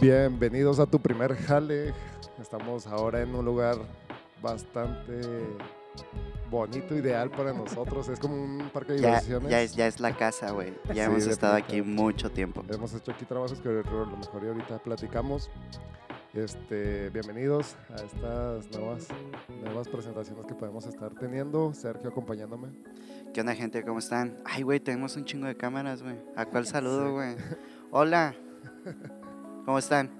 Bienvenidos a tu primer jale. Estamos ahora en un lugar bastante bonito, ideal para nosotros. Es como un parque de Ya, diversiones. ya, es, ya es la casa, güey. Ya Sí, hemos estado aquí mucho tiempo. Hemos hecho aquí trabajos que a lo mejor y ahorita platicamos. Este, bienvenidos a estas nuevas, nuevas presentaciones que podemos estar teniendo. Sergio acompañándome. ¿Qué onda, gente? ¿Cómo están? Ay, güey, tenemos un chingo de cámaras, güey. ¿A cuál saludo, Sí. güey? Hola. ¿Cómo están?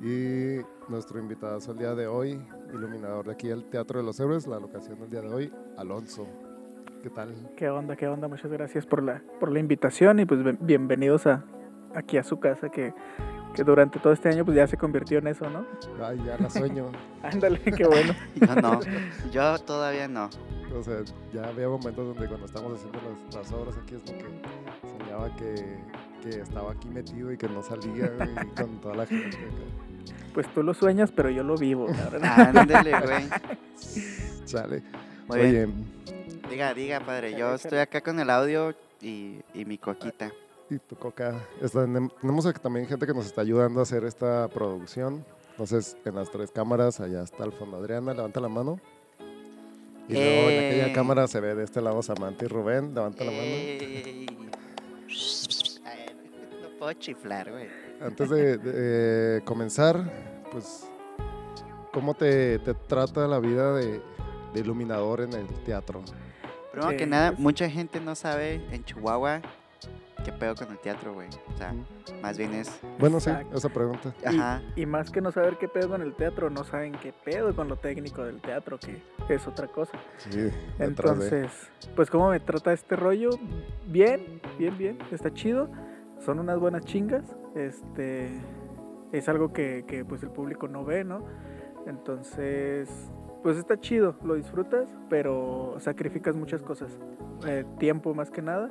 Y nuestro invitado el día de hoy, iluminador de aquí del Teatro de los Héroes, la locación del día de hoy, Alonso. ¿Qué tal? ¿Qué onda? ¿Qué onda? Muchas gracias por la, por la invitación y pues bien- bienvenidos a, aquí a su casa que, que durante todo este año pues ya se convirtió en eso, ¿no? Ay, ya la sueño. Ándale, qué bueno. Yo no. Yo todavía no. O sea, ya había momentos donde cuando estábamos haciendo las, las obras aquí es como que soñaba que, que estaba aquí metido y que no salía y con toda la gente. Pues tú lo sueñas, pero yo lo vivo. Ándale, güey. Sale. Muy Oye, bien. Diga, diga, padre. Yo estoy acá con el audio y, y mi coquita. y tu coca. Está- tenemos también gente que nos está ayudando a hacer esta producción. Entonces, en las tres cámaras, allá está al fondo Adriana, levanta la mano. Y luego en aquella Eh. cámara se ve de este lado Samantha y Rubén, levanta la mano. Puedo chiflar, güey. Antes de, de, eh, comenzar, pues, ¿cómo te, te trata la vida de, de iluminador en el teatro? Primero que nada, mucha gente no sabe en Chihuahua qué pedo con el teatro, güey. O sea, más bien es. Bueno, sí, Exacto. esa pregunta. Y- Ajá. Y, más que no saber qué pedo con el teatro, no saben qué pedo con lo técnico del teatro, que es otra cosa. Sí, de- Entonces, pues cómo me trata este rollo, bien, bien, bien, está chido, son unas buenas chingas, este, es algo que, que, pues el público no ve, ¿no? Entonces, pues está chido, lo disfrutas, pero sacrificas muchas cosas, eh, tiempo más que nada,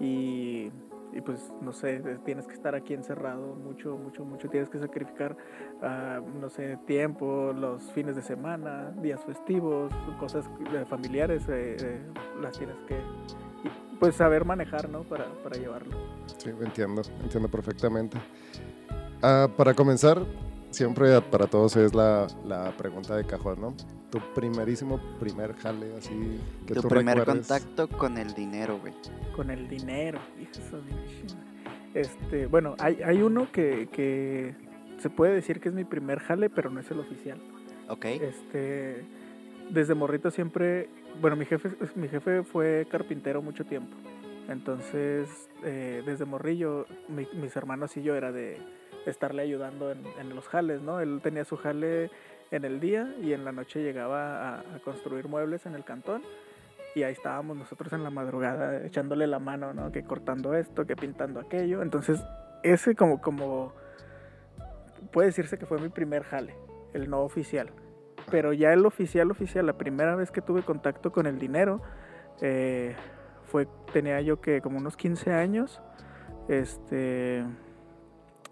y, y, pues no sé, tienes que estar aquí encerrado mucho, mucho, mucho, tienes que sacrificar, ah, no sé, tiempo, los fines de semana, días festivos, cosas familiares, eh, eh, las tienes que, pues saber manejar, ¿no? Para, para llevarlo. Sí, entiendo, entiendo perfectamente. Ah, para comenzar, siempre para todos es la, la pregunta de cajón, ¿no? Tu primerísimo primer jale, así que Tu tú primer recuerdes. contacto con el dinero, güey. con el dinero. hijo de. Este, bueno, hay, hay uno que, que se puede decir que es mi primer jale, pero no es el oficial. Ok. Este, desde morrito siempre, bueno, mi jefe, mi jefe fue carpintero mucho tiempo. Entonces, eh, desde morrillo, mi- mis hermanos y yo era de estarle ayudando en, los jales, ¿no? Él tenía su jale en el día y en la noche llegaba a, a construir muebles en el cantón. Y ahí estábamos nosotros en la madrugada echándole la mano, ¿no? Que cortando esto, que pintando aquello. Entonces, ese como, como, puede decirse que fue mi primer jale, el no oficial. Pero ya el oficial, oficial, la primera vez que tuve contacto con el dinero, eh, fue, tenía yo que como unos 15 años, este,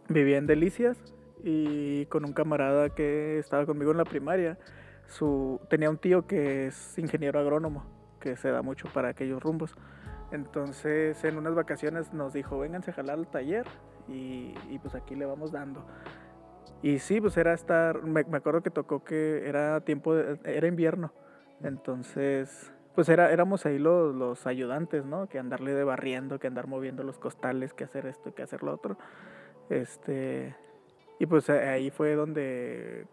vivía en Delicias y con un camarada que estaba conmigo en la primaria, su, tenía un tío que es ingeniero agrónomo, que se da mucho para aquellos rumbos. Entonces en unas vacaciones nos dijo, vénganse a jalar al taller y, y pues aquí le vamos dando. Y sí, pues era estar, me, me acuerdo que tocó que era tiempo, de- era invierno, entonces pues era, éramos ahí los, los ayudantes, ¿no? Que andarle de barriendo, que andar moviendo los costales, que hacer esto, que hacer lo otro. Este, y pues ahí fue donde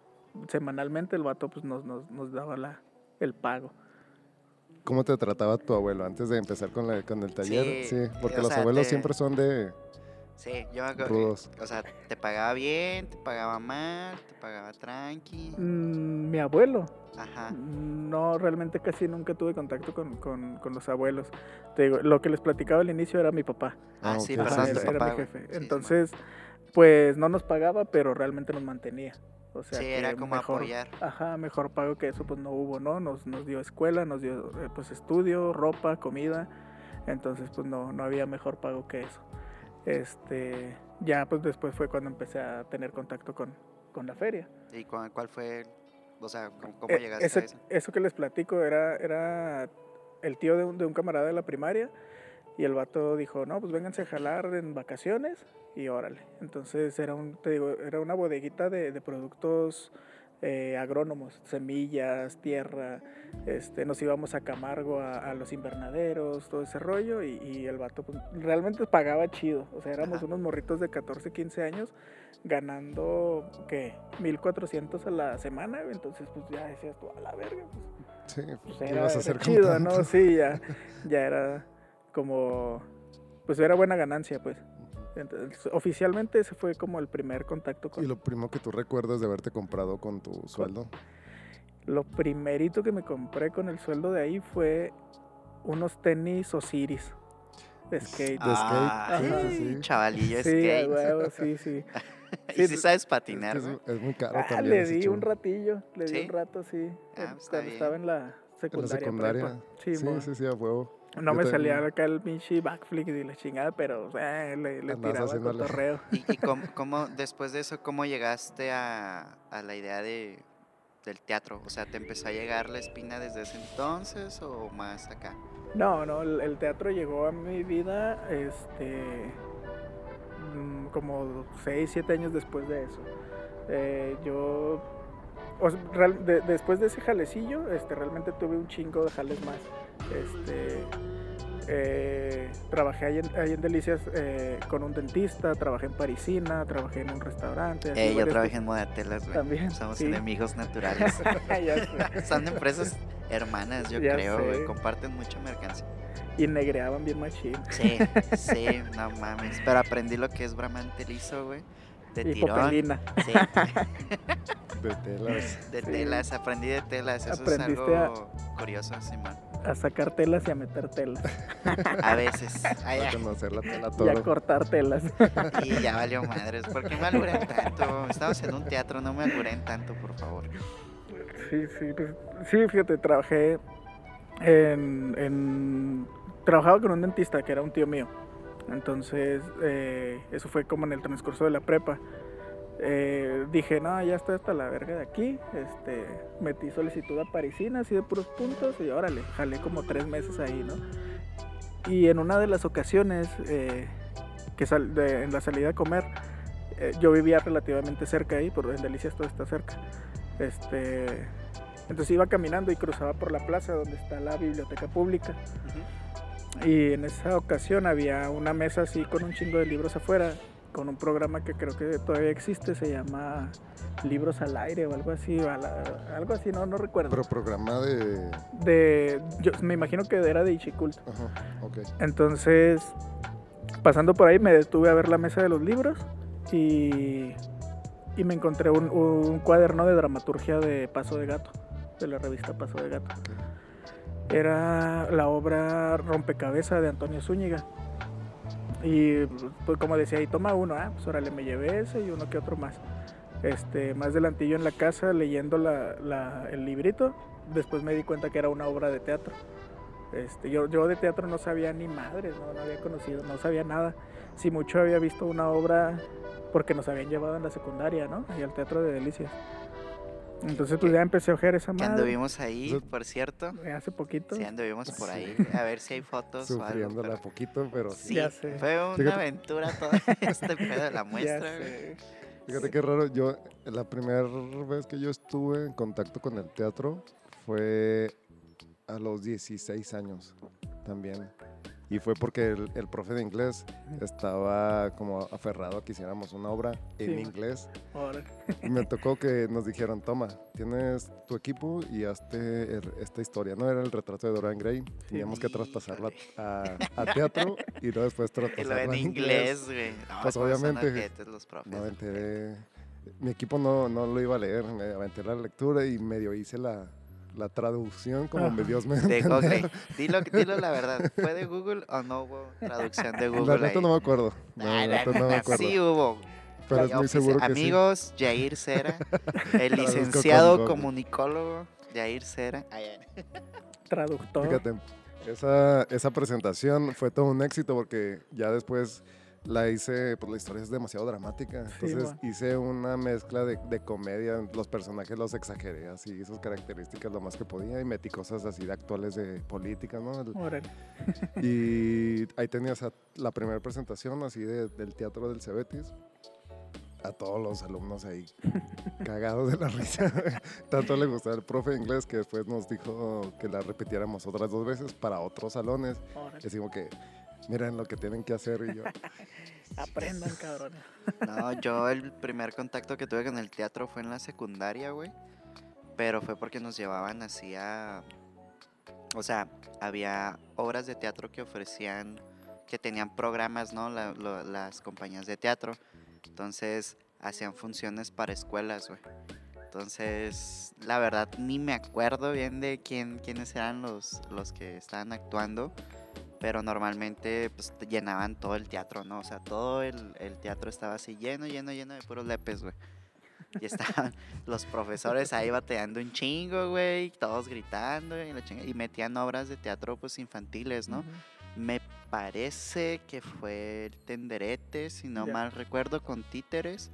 semanalmente el vato pues nos, nos, nos daba la, el pago. ¿Cómo te trataba tu abuelo antes de empezar con, la- con el taller? Sí, porque los sea, abuelos te- siempre son de Sí, yo me acuerdo. rudos. O sea, te pagaba bien, te pagaba mal, te pagaba tranqui. Mm, mi abuelo, Ajá. No, realmente casi nunca tuve contacto con, con- con los abuelos. Te digo, lo que les platicaba al inicio era mi papá. Ah, Ah, sí, ok. Ajá, era, era papá, mi jefe. Sí, Entonces, pues no nos pagaba, pero realmente nos mantenía. O sea, sí, que era como mejor, apoyar. Ajá, mejor pago que eso pues no hubo, ¿no? Nos, nos dio escuela, nos dio eh, pues estudio, ropa, comida. Entonces pues no, no había mejor pago que eso. Este, ya pues después fue cuando empecé a tener contacto con, con la feria. ¿Y cuál, cuál fue? O sea, ¿cómo, cómo Eh, llegaste eso, a eso? eso que les platico era, era el tío de un, de un camarada de la primaria Y el vato dijo, no, pues vénganse a jalar en vacaciones y órale. Entonces era, un, te digo, era una bodeguita de, de productos eh, agrónomos, semillas, tierra. Este, nos íbamos a Camargo a, a los invernaderos, todo ese rollo. Y, y el vato pues, realmente pagaba chido. O sea, éramos Ajá. unos morritos de 14, 15 años ganando, ¿qué? 1400 a la semana. Entonces, pues ya decías tú, a la verga. Pues, Sí, pues ¿qué era, ibas a era hacer con chido? ¿no? Sí, ya, ya era como, pues era buena ganancia, pues. Entonces, oficialmente ese fue como el primer contacto con... Y lo primero que tú recuerdas de haberte comprado con tu sueldo. Lo primerito que me compré con el sueldo de ahí fue unos tenis Osiris de skate. De Ah, skate, sí, sí, sí. Chavalillo sí, a skate. huevo, sí, sí. y si sí, sabes Es, patinar, es, es muy caro Ah, también. le di un ratillo, le di un rato, sí. Ah, pues, está estaba en la En la secundaria. secundaria. Sí, Sí, sí, sí, a huevo. No Yo me también. salía acá el pinche backflip y la chingada, pero eh, le, le Andabas tiraba haciéndole. cotorreo. ¿Y, y cómo, cómo- después de eso, cómo llegaste a, a la idea de, del teatro? O sea, ¿te empezó a llegar la espina desde ese entonces o más acá? No, no, el, el teatro llegó a mi vida este mm, como 6, 7 años después de eso. Eh, yo, o sea, real- de- después de ese jalecillo, este, realmente tuve un chingo de jales más. Este, eh, trabajé ahí en, ahí en Delicias eh, con un dentista, trabajé en Parisina, trabajé en un restaurante. Eh, yo trabajé en Modatelas, güey. También, Somos sí. enemigos naturales. Son empresas hermanas, yo Ya creo, güey. sé. Comparten mucha mercancía. Y negreaban bien machín. Sí, sí, no mames. Pero aprendí lo que es bramante liso, güey. De Y tirón. popelina. Sí, De telas. de Sí. telas. Aprendí de telas. Eso Aprendiste es algo curioso, Simón. A sacar telas y a meter telas. A veces. Ay, A conocer la tela Y a todo. cortar telas. y ya valió madres. ¿Por qué me alburen tanto? Estamos en un teatro, no me alburen tanto, por favor. Sí, sí, pues, sí, fíjate, trabajé en, en- Trabajaba con un dentista que era un tío mío. Entonces, eh, eso fue como en el transcurso de la prepa. Eh, dije, no, ya estoy hasta la verga de aquí. Este, metí solicitud a Parisina, así de puros puntos, y órale, jalé como tres meses ahí, ¿no? Y en una de las ocasiones eh, que sal- de- en la salida a comer, eh, yo vivía relativamente cerca ahí, por en Delicias todo está cerca. Este, entonces iba caminando y cruzaba por la plaza donde está la biblioteca pública. Y en esa ocasión había una mesa así con un chingo de libros afuera, con un programa que creo que todavía existe, se llama Libros al Aire o algo así, o la- algo así, no, no recuerdo. Pero programa de. de, yo me imagino que era de Ichicult. Ajá. Entonces, pasando por ahí, me detuve a ver la mesa de los libros y, y me encontré un, un cuaderno de dramaturgia de Paso de Gato, de la revista Paso de Gato. Era la obra Rompecabezas de Antonio Zúñiga. Y pues como decía, ahí toma uno, ah, pues órale, me llevé ese y uno que otro más. Este, más delantillo en la casa leyendo la- la- el librito, después me di cuenta que era una obra de teatro. Este, yo, yo de teatro no sabía ni madres, no, no había conocido, no sabía nada. Si mucho había visto una obra porque nos habían llevado en la secundaria, ¿no? Y al teatro de Delicias. Entonces pues ya empecé a ojear esa madre. anduvimos ahí, por cierto. eh, Hace poquito. Sí, anduvimos por Sí. ahí. A ver si hay fotos o algo. Sufriéndola pero- poquito, pero sí. Sí, Ya sé. fue una Fíjate- aventura toda este pedo de la muestra. Fíjate qué raro. Yo, la primera vez que yo estuve en contacto con el teatro fue a los 16 años también. Y fue porque el, el profe de inglés estaba como aferrado a que hiciéramos una obra en inglés. Y me tocó que nos dijeron, toma, tienes tu equipo y hazte esta historia. No era el retrato de Dorian Gray. Teníamos que traspasarla a, a teatro y luego después traspasarla en inglés, güey. No, Pues, obviamente, los profes. No me enteré. Mi equipo no, no lo iba a leer, me aventé la lectura y medio hice la, la traducción como me Ajá. Dios me De. Google. Dilo, dilo la verdad. ¿Fue de Google o no hubo traducción de Google? La neta no me acuerdo. No, Ah, la neta no me acuerdo. Sí hubo. pero es Ya muy seguro que Amigos, Jair Cera, el licenciado comunicólogo, Jair Cera. Traductor. sí. Fíjate, esa, esa presentación fue todo un éxito porque ya después la hice, pues la historia es demasiado dramática. Entonces hice una mezcla de, de comedia. Los personajes los exageré así, sus características lo más que podía. Y metí cosas así de actuales de política, ¿no? El- y ahí tenías a- la primera presentación así de- del teatro del Cebetis. A todos los alumnos ahí cagados de la risa. Tanto le gustaba el profe de inglés que después nos dijo que la repitiéramos otras dos veces para otros salones. Órale. Decimos que miren lo que tienen que hacer y yo. Aprendan, cabrones. No, yo el primer contacto que tuve con el teatro fue en la secundaria, güey. Pero fue porque nos llevaban así a... O sea, había obras de teatro que ofrecían, que tenían programas, ¿no? La- lo- las compañías de teatro. Entonces, hacían funciones para escuelas, güey. Entonces, la verdad, ni me acuerdo bien de quién, quiénes eran los, los que estaban actuando pero normalmente pues llenaban todo el teatro, ¿no? O sea, todo el, el teatro estaba así lleno, lleno, lleno de puros lepes, güey. Y estaban los profesores ahí bateando un chingo, güey, todos gritando y, la chinga- y metían obras de teatro pues infantiles, ¿no? Me parece que fue el Tenderete, si no mal recuerdo, con títeres.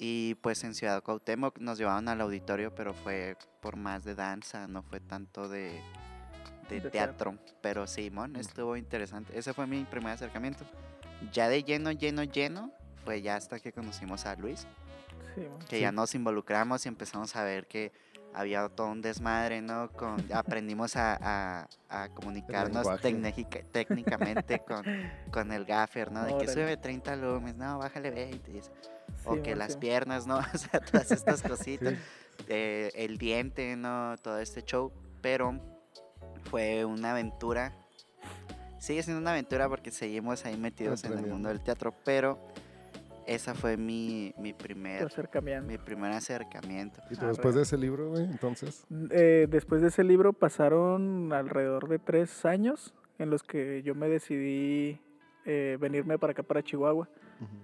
Y pues en Ciudad Cuauhtémoc nos llevaban al auditorio, pero fue por más de danza, no fue tanto de, de De teatro. Pero Simón, estuvo interesante. Ese fue mi primer acercamiento. Ya de lleno, lleno, lleno, fue ya hasta que conocimos a Luis, Sí, man. que ya nos involucramos y empezamos a ver que había todo un desmadre, ¿no? Con, aprendimos a, a- a comunicarnos técnicamente con, con el gaffer, ¿no? De que Órale. sube 30 lúmenes, no, bájale 20. y eso. o Sí, que man, las sí. piernas, ¿no? O sea, todas estas cositas. Sí. eh, el diente, ¿no? Todo este show. Pero fue una aventura. Sigue siendo una aventura porque seguimos ahí metidos en el mundo del teatro. Pero esa fue mi, mi primer acercamiento. mi primer acercamiento. Y tú Ah, después de ese libro, güey, entonces. Eh, después de ese libro pasaron alrededor de tres años en los que yo me decidí eh, venirme para acá, para Chihuahua,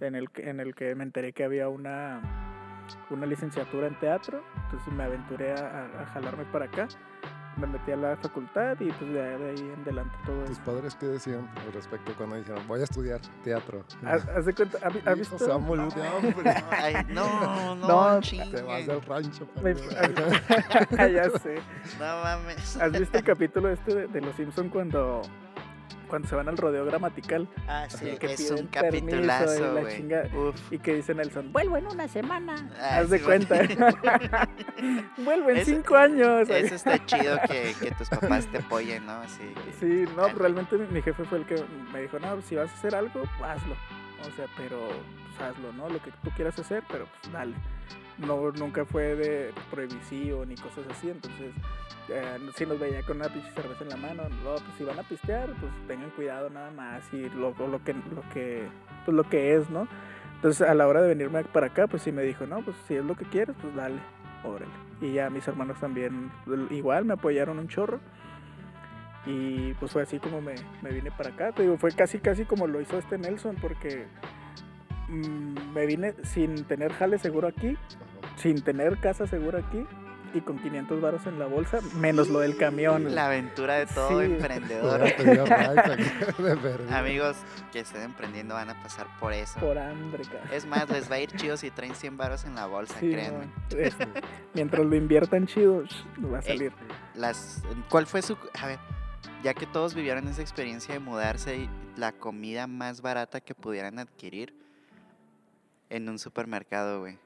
en el, que- en el que me enteré que había una, una licenciatura en teatro, entonces me aventuré a, a- a jalarme para acá, me metí a la facultad y pues de, de ahí en adelante todo ¿Tus eso. padres qué decían al respecto cuando dijeron, voy a estudiar teatro? De cuenta, ¿ha vi- ¿has Hijo, visto? se va a morir de hambre. Ay, no, no, No. Te vas del rancho. Me- padre. ya sé. No mames. ¿Has visto el capítulo este de, de Los Simpson cuando, cuando se van al rodeo gramatical? Ah, sí, que es un y capitulazo, chinga- Uf. Y que dice Nelson, vuelvo en una semana. Ah, Haz de cuenta. vuelvo en cinco años. Eso está chido que, que tus papás te apoyen, ¿no? Así. que- Sí, no, Ah, realmente mi jefe fue el que me dijo, no, si vas a hacer algo, hazlo. O sea, pero pues, hazlo, ¿no? Lo que tú quieras hacer, pero pues dale. No, nunca fue de prohibitivo ni cosas así, entonces eh, si nos veía con una pinche cerveza en la mano, no, pues si van a pistear, pues tengan cuidado nada más y lo, lo que, lo que, pues lo que es, ¿no? Entonces a la hora de venirme para acá, pues sí me dijo, no, pues si es lo que quieres, pues dale, órale. Y ya mis hermanos también igual me apoyaron un chorro. Y pues fue así como me, me vine para acá. Te fue casi casi como lo hizo este Nelson, porque me vine sin tener jale seguro aquí, sin tener casa segura aquí y con 500 varos en la bolsa, menos lo del camión. La aventura de todo Sí. emprendedor. Amigos que estén emprendiendo van a pasar por eso. Por hambre, cara. Es más, les va a ir chido si traen 100 varos en la bolsa, Sí, créanme. Es- mientras lo inviertan chido, sh, va a Ey. salir. Las, ¿Cuál fue su... A ver, ya que todos vivieron esa experiencia de mudarse, y la comida más barata que pudieran adquirir en un supermercado, güey.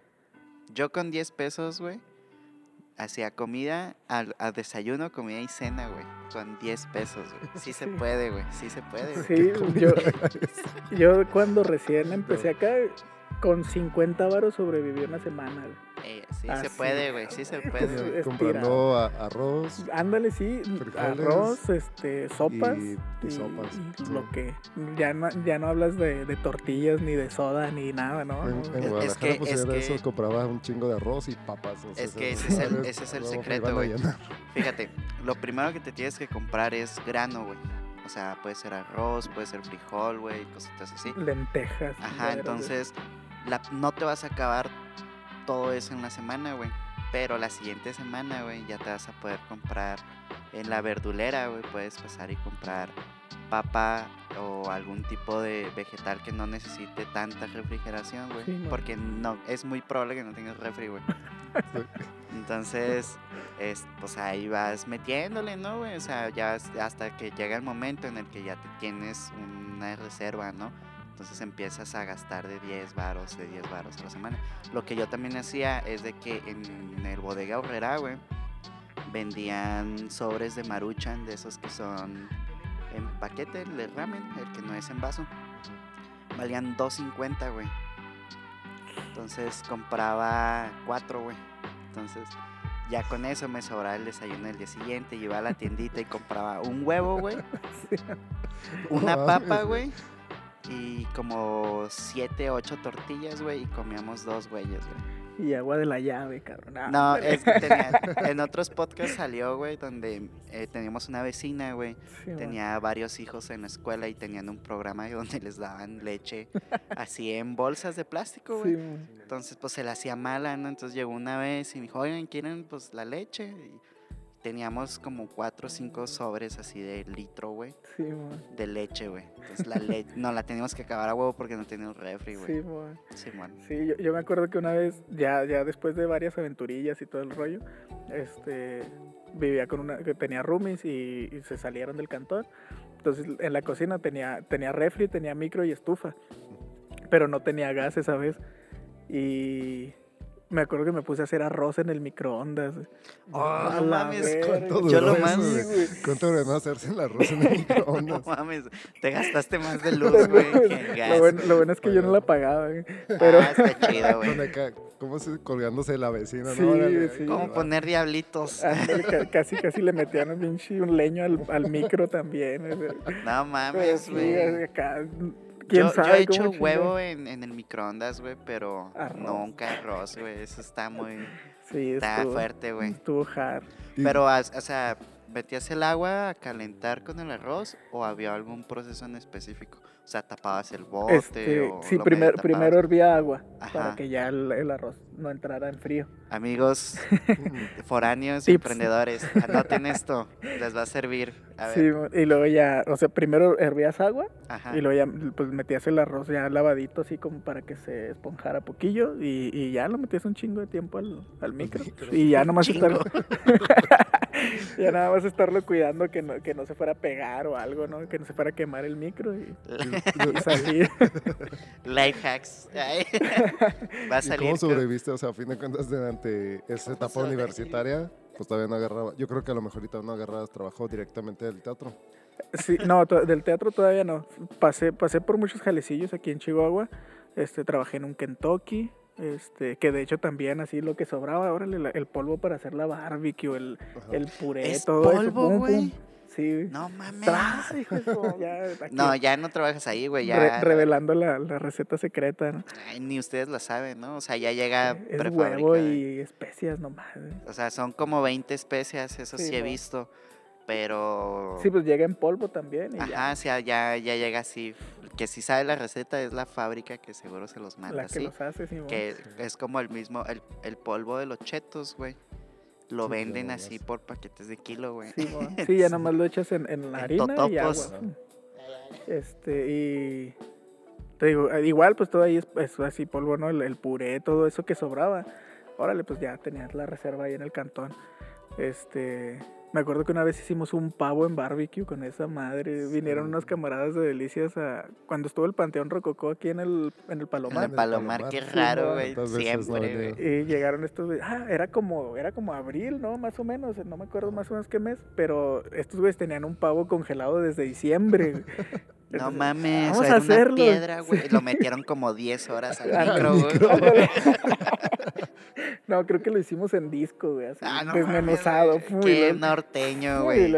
Yo con 10 pesos, güey, hacía comida, al, a desayuno, comida y cena, güey. Con 10 pesos, güey. Sí se puede, güey. Sí se puede, güey. Sí, yo, yo cuando recién empecé acá, con 50 varos sobreviví una semana. güey. Eh, sí Ah, se sí, puede, güey. Sí se puede, Comprando a- arroz Ándale, sí, Frijoles arroz, este, sopas y, y sopas. y sí. lo que ya no, ya no hablas de, de tortillas ni de soda ni nada, ¿no? En, en Es- Guadalajara, que- pues es era eso, que- compraba un chingo de arroz y papas. o sea, Es que ese es el- ese es el secreto, güey. Fíjate, lo primero que te tienes que comprar es grano, güey. O sea, puede ser arroz, puede ser frijol, güey, cositas así. lentejas. Ajá, entonces la- no te vas a acabar todo eso en la semana, güey. Pero la siguiente semana, güey, ya te vas a poder comprar en la verdulera, güey. Puedes pasar y comprar papa o algún tipo de vegetal que no necesite tanta refrigeración, güey. Sí, porque no, es muy probable que no tengas refri, güey. Entonces, es, pues ahí vas metiéndole, ¿no, güey? O sea, ya hasta que llega el momento en el que ya te tienes una reserva, ¿no? Entonces empiezas a gastar de 10 varos, de 10 varos a la semana. Lo que yo también hacía es de que en el bodega horrera, güey, vendían sobres de maruchan, de esos que son en paquete, el de ramen, el que no es en vaso. Valían 2.50, güey. Entonces compraba cuatro, güey. Entonces ya con eso me sobraba el desayuno el día siguiente. Iba a la tiendita y compraba un huevo, güey. Una papa, güey. Y como siete, ocho tortillas, güey. Y comíamos dos güeyes, güey. Y agua de la llave, cabrón. Ah, No, es que tenía, en otros podcasts salió, güey, donde eh, teníamos una vecina, güey. Sí, man. Tenía varios hijos en la escuela y tenían un programa donde les daban leche así en bolsas de plástico, Sí, güey. man. Entonces, pues se la hacía mala, ¿no? Entonces llegó una vez y me dijo, oigan, ¿quieren pues la leche? Y teníamos como cuatro o cinco sobres así de litro, güey, Sí, man. de leche, güey. Entonces la leche, no, la teníamos que acabar a huevo porque no tenía un refri, Sí, güey. man. Simón. Sí, yo, yo me acuerdo que una vez, ya, ya después de varias aventurillas y todo el rollo, este, vivía con una, que tenía roomies y, y se salieron del cantón. Entonces en la cocina tenía, tenía refri, tenía micro y estufa, pero no tenía gas esa vez. Y me acuerdo que me puse a hacer arroz en el microondas. Oh, A no mames, verga. ¿Cuánto Yo duró lo más-. ¿Cuánto duró no hacerse el arroz en el No microondas? mames, te gastaste más de luz, güey. Lo bueno, lo bueno es que yo no la pagaba, güey. pero Ah, está chido, Con güey. ¿Cómo se colgándose de la vecina? Sí, ¿no? Órale, sí. ¿Cómo va. poner diablitos? ca- casi casi le metían un pinche un leño al, al micro también. No mames, sí, güey. Acá, ¿Quién Yo, yo he hecho huevo en, en el microondas, güey, pero Arroz. nunca arroz, güey. Eso está muy... Sí, Está estuvo, fuerte, güey. estuvo hard. Pero, as- o sea, ¿metías el agua a calentar con el arroz o había algún proceso en específico? O sea, tapabas el bote Este, o sí, lo primer- primero hervía agua Ajá. para que ya el, el arroz no entrara en frío. Amigos foráneos, emprendedores, anoten esto, les va a servir. A ver, Sí, y luego ya, o sea, primero hervías agua ajá. y luego ya pues metías el arroz ya lavadito así como para que se esponjara poquillo y, y ya lo metías un chingo de tiempo al, al micro y ya nomás estar ya nada más estarlo cuidando que no, que no se fuera a pegar o algo, ¿no? Que no se fuera a quemar el micro y, y salir. Life hacks. Ay. va a ¿Y salir. cómo con- sobreviviste? O sea, a fin de cuentas, durante esa etapa universitaria, pues todavía no agarraba. Yo creo que a lo mejor ahorita no agarrabas trabajo directamente del teatro. Sí, no, del teatro todavía no. Pasé, pasé por muchos jalecillos aquí en Chihuahua. Este, trabajé en un Kentucky. Este, que de hecho también así lo que sobraba, órale, la- el polvo para hacer la barbecue, el, el puré, Es todo eso. polvo, pum, pum. güey. Sí. No mames. Tras, hijo ya, No, ya no trabajas ahí, güey. re- Ya. revelando la, la receta secreta, ¿no? Ay, ni ustedes la saben, ¿no? O sea, ya llega Es huevo y especias nomás. ¿eh? O sea, son como 20 especias, eso sí, Sí, he visto. Pero. Sí, pues llega en polvo también. Y ya, Ajá, o sea, ya, ya llega así. Que si sabe la receta es la fábrica que seguro se los manda la que así. los hace, sí, Que es como el mismo, el, el polvo de los chetos, güey. Lo Sí, venden así por paquetes de kilo, güey. Sí. Sí, ya nomás lo echas en, en la En harina y totopos. agua. Este, y te digo, eh, igual pues todo ahí es, es así polvo, ¿no? El, el puré, todo eso que sobraba. Órale, pues ya tenías la reserva ahí en el cantón. Este, me acuerdo que una vez hicimos un pavo en barbecue con esa madre. Vinieron Sí. unos camaradas de Delicias a cuando estuvo el Panteón Rococó aquí en el en el En Palomar. el palomar, Palomar. qué raro, güey. ¿Cuántas veces no Siempre. Y llegaron estos, ah, era como, era como abril, ¿no? Más o menos, no me acuerdo más o menos qué mes, pero estos güeyes tenían un pavo congelado desde diciembre. No Entonces, mames, vamos era a una hacerlo. piedra, güey. Lo metieron como 10 horas al micro, güey. no, creo que lo hicimos en disco, güey, así, Ah, no desmenuzado. mames, Qué norteño, güey.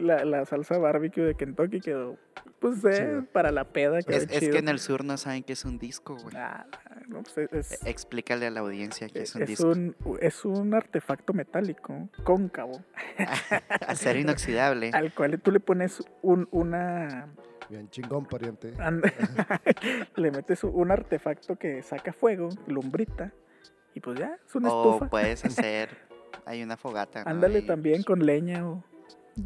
la, la salsa barbecue de Kentucky quedó, pues, eh, para la peda. Quedó Es, que en el sur no saben que es un disco, güey. Ah, no, pues, es, es- E- Explícale a la audiencia que es un es disco. un, es un artefacto metálico, cóncavo, Acero inoxidable. al cual tú le pones un, una Bien chingón, pariente. And- le metes un artefacto que saca fuego, lumbrita, y pues ya, es una O estufa. puedes hacer. Hay una fogata. ¿no? Ándale Ahí, también con leña o,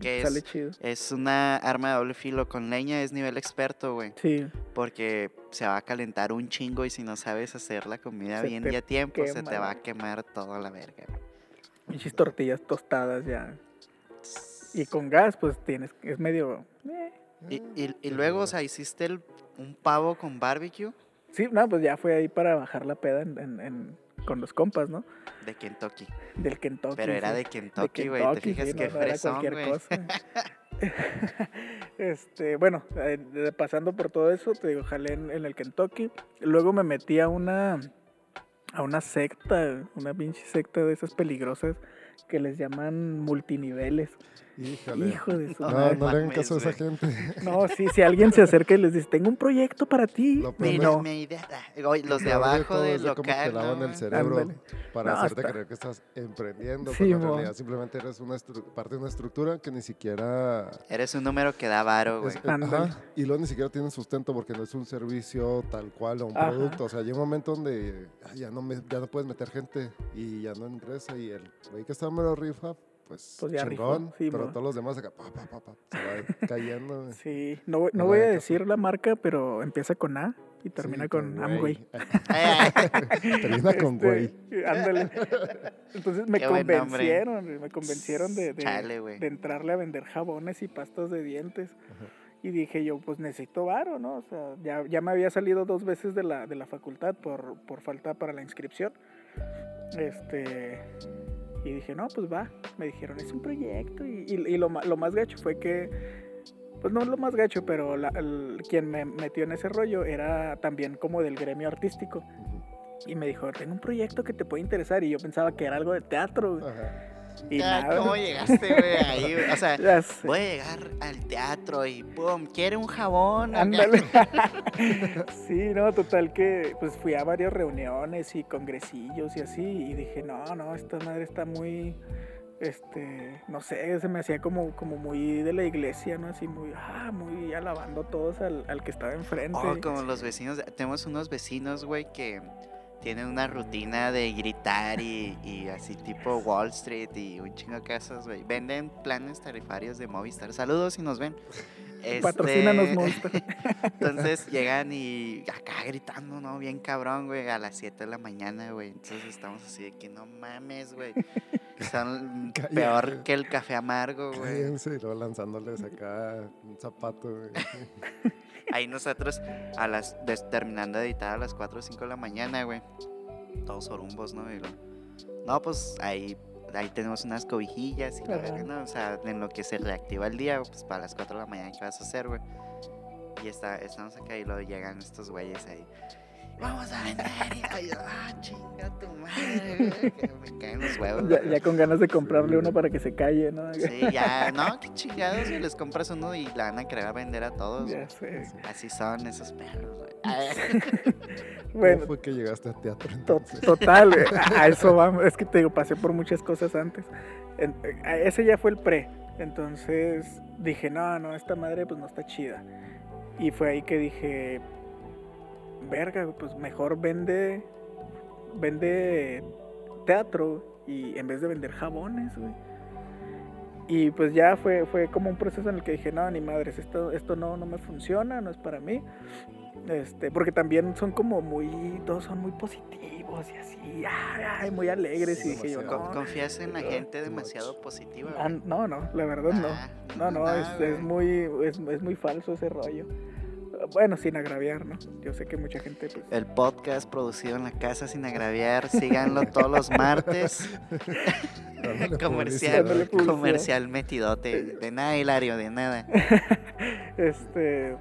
Que Sale es, chido. es una arma de doble filo. Con leña es nivel experto, güey. Sí, Porque se va a calentar un chingo y si no sabes hacer la comida Se bien y a tiempo, se quema te va a quemar toda la verga. pinches tortillas tostadas ya. Y con gas, pues tienes, es medio... eh. Y, y- y luego, o sea, hiciste el- un pavo con barbecue Sí, no, pues ya fue ahí para bajar la peda en, en- en- con los compas, ¿no? de Kentucky. Del Kentucky. Pero era sí. de Kentucky, güey. Te fijas sí, que no, fresón, cualquier güey. cosa. este, bueno, eh, pasando por todo eso, te digo, jalé en, en el Kentucky. Luego me metí a una a una secta, una pinche secta de esas peligrosas que les llaman multiniveles. Híjole. Hijo de su No, madre. no le hagan caso a esa gente. No, sí, si alguien se acerca y les dice, tengo un proyecto para ti. Lo peor no. Mi idea. Oye, los de abajo del de local. te lavan ¿no, el cerebro Ándale. para No, hacerte hasta- creer que estás emprendiendo, Sí, cuando en realidad simplemente eres una parte de una estructura que ni siquiera... Eres un número que da varo, güey. eh, ajá, y luego ni siquiera tienen sustento porque no es un servicio tal cual o un Ajá. producto. O sea, llega un momento donde ah, ya, no me- ya no puedes meter gente y ya no ingresa y el güey que está mero rifa, pues, Pues chingón, sí, pero todos los demás acá, pa, pa, pa, pa, se va cayendo. Sí, no, voy- no No voy a decir la marca, pero empieza con A y termina Sí, con Amway. Ay, ay, Termina con Este, güey. Ándale. Entonces me Qué convencieron, me convencieron de, de, Chale, güey. de entrarle a vender jabones y pastas de dientes. Y dije yo, pues necesito varo, ¿no? O sea, ya, ya me había salido dos veces de la, de la facultad por, por falta para la inscripción. Este. Y dije, no, pues va. Me dijeron, es un proyecto. Y, y- y lo, lo más gacho fue que. Pues no lo más gacho, pero la- el- quien me metió en ese rollo era también como del gremio artístico. Y me dijo, tengo un proyecto que te puede interesar. Y yo pensaba que era algo de teatro. Ajá. Y nada. ¿Cómo llegaste, güey? Ahí, güey? o sea, voy a llegar al teatro y pum, ¿quiere un jabón? Ándale. sí, no, total que pues fui a varias reuniones y congresillos y así y dije, no, no, esta madre está muy, este, no sé, se me hacía como, como muy de la iglesia, ¿no? Así muy, ah, muy alabando todos al, al que estaba enfrente. Oh, como los vecinos. Tenemos unos vecinos, güey, que tienen una rutina de gritar y, y así tipo Wall Street y un chingo de casas, güey. Venden planes tarifarios de Movistar. Saludos si nos ven. Patrocínanos, Este, Monster. Entonces llegan y acá gritando, ¿no? Bien cabrón, güey, a las 7 de la mañana, güey. Entonces estamos así de que no mames, güey. Son Cállate. peor que el café amargo, güey. Cállense, y luego lanzándoles acá un zapato. güey. Ahí nosotros, a las, des- terminando de editar a las 4 o 5 de la mañana, güey. Todos orumbos, ¿no? Y lo- no, pues ahí, ahí tenemos unas cobijillas y la verga, ¿no? O sea, en lo que se reactiva el día, pues para las 4 de la mañana, ¿qué vas a hacer, güey? Y está, estamos acá y luego llegan estos güeyes ahí. Vamos a vender. Y yo, ah, chinga tu madre, güey. que Me caen los huevos. ya, güey. ya con ganas de comprarle Sí. uno para que se calle, ¿no? Sí, ya, no, qué chingados, si les compras uno y la van a querer vender a todos. Ya sé. Así son esos perros, güey. ¿Cómo Bueno, fue que llegaste a teatro To- entonces? Total, a eso vamos. Es que te digo, pasé por muchas cosas antes. Ese ya fue el pre. Entonces dije, no, no, esta madre pues no está chida. Y fue ahí que dije, verga, pues mejor vende, vende teatro y en vez de vender jabones, güey. Y pues ya fue, fue como un proceso en el que dije, no, ni madres, esto, esto no, no me funciona, no es para mí. Este, porque también son como muy, todos son muy positivos y así, ay, muy alegres. Sí, y dije yo, no, confías en la no, gente demasiado much. positiva, ah, no, no, la verdad no. Nah, No, no, es, es muy, es, es muy falso ese rollo. Bueno, sin agraviar, ¿no? Yo sé que mucha gente, pues... El podcast producido en la casa sin agraviar, síganlo todos los martes. Comercial, comercial metidote. De nada, Hilario, de nada. este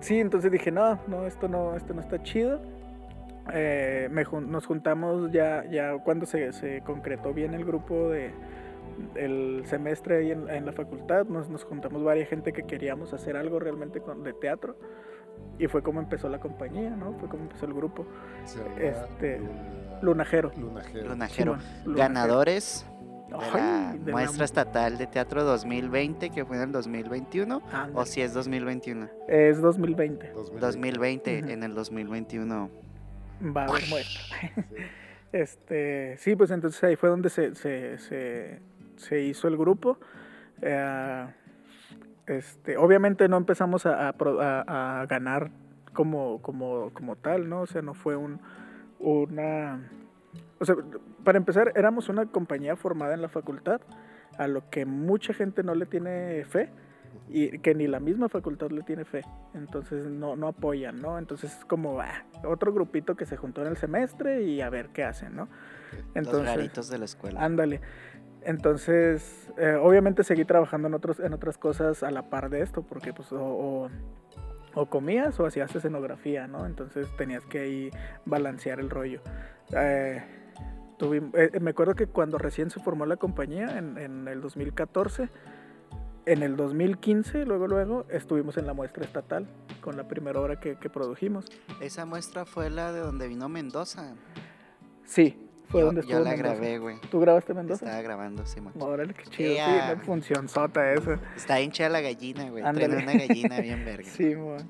sí entonces dije no no esto no esto no está chido Eh, me nos juntamos ya ya cuando se, se concretó bien el grupo de el semestre ahí en, en la facultad nos, nos juntamos varias gente que queríamos hacer algo realmente con, de teatro y fue como empezó la compañía no fue como empezó el grupo Se Este, Luna- Lunajero Lunajero. Lunajero. Ganadores de Ay, la de la- muestra estatal de teatro 2020, que fue en el 2021. Ándale. O si es 2021. es 2020 2020, Ujú. en el 2021. va a haber muestra Sí. Este, sí, pues entonces ahí fue donde se, se, se, se hizo el grupo. Eh, este, obviamente no empezamos a, a a- ganar como, como, como tal, ¿no? O sea, no fue un, una... O sea, para empezar, éramos una compañía formada en la facultad, a lo que mucha gente no le tiene fe y que ni la misma facultad le tiene fe. Entonces no, no apoyan, ¿no? Entonces es como ah, otro grupito que se juntó en el semestre y a ver qué hacen, ¿no? Los raritos de la escuela. Ándale. Entonces, eh, obviamente seguí trabajando en, otros, en otras cosas a la par de esto, porque pues o, o- o comías o hacías escenografía, ¿no? Entonces tenías que ahí balancear el rollo. Eh, tuvim- eh, me acuerdo que cuando recién se formó la compañía, en, en el 2014, en el 2015, luego, luego, estuvimos en la muestra estatal con la primera obra que, que produjimos. Esa muestra fue la de donde vino Mendoza. Sí, fue yo, donde yo la Mendoza. grabé, güey. ¿Tú grabaste Mendoza? Estaba grabando, Simón. Órale, qué chido. Sí, una función sota esa. Está hincha la gallina, güey. Traen una gallina bien verga. Sí, mon.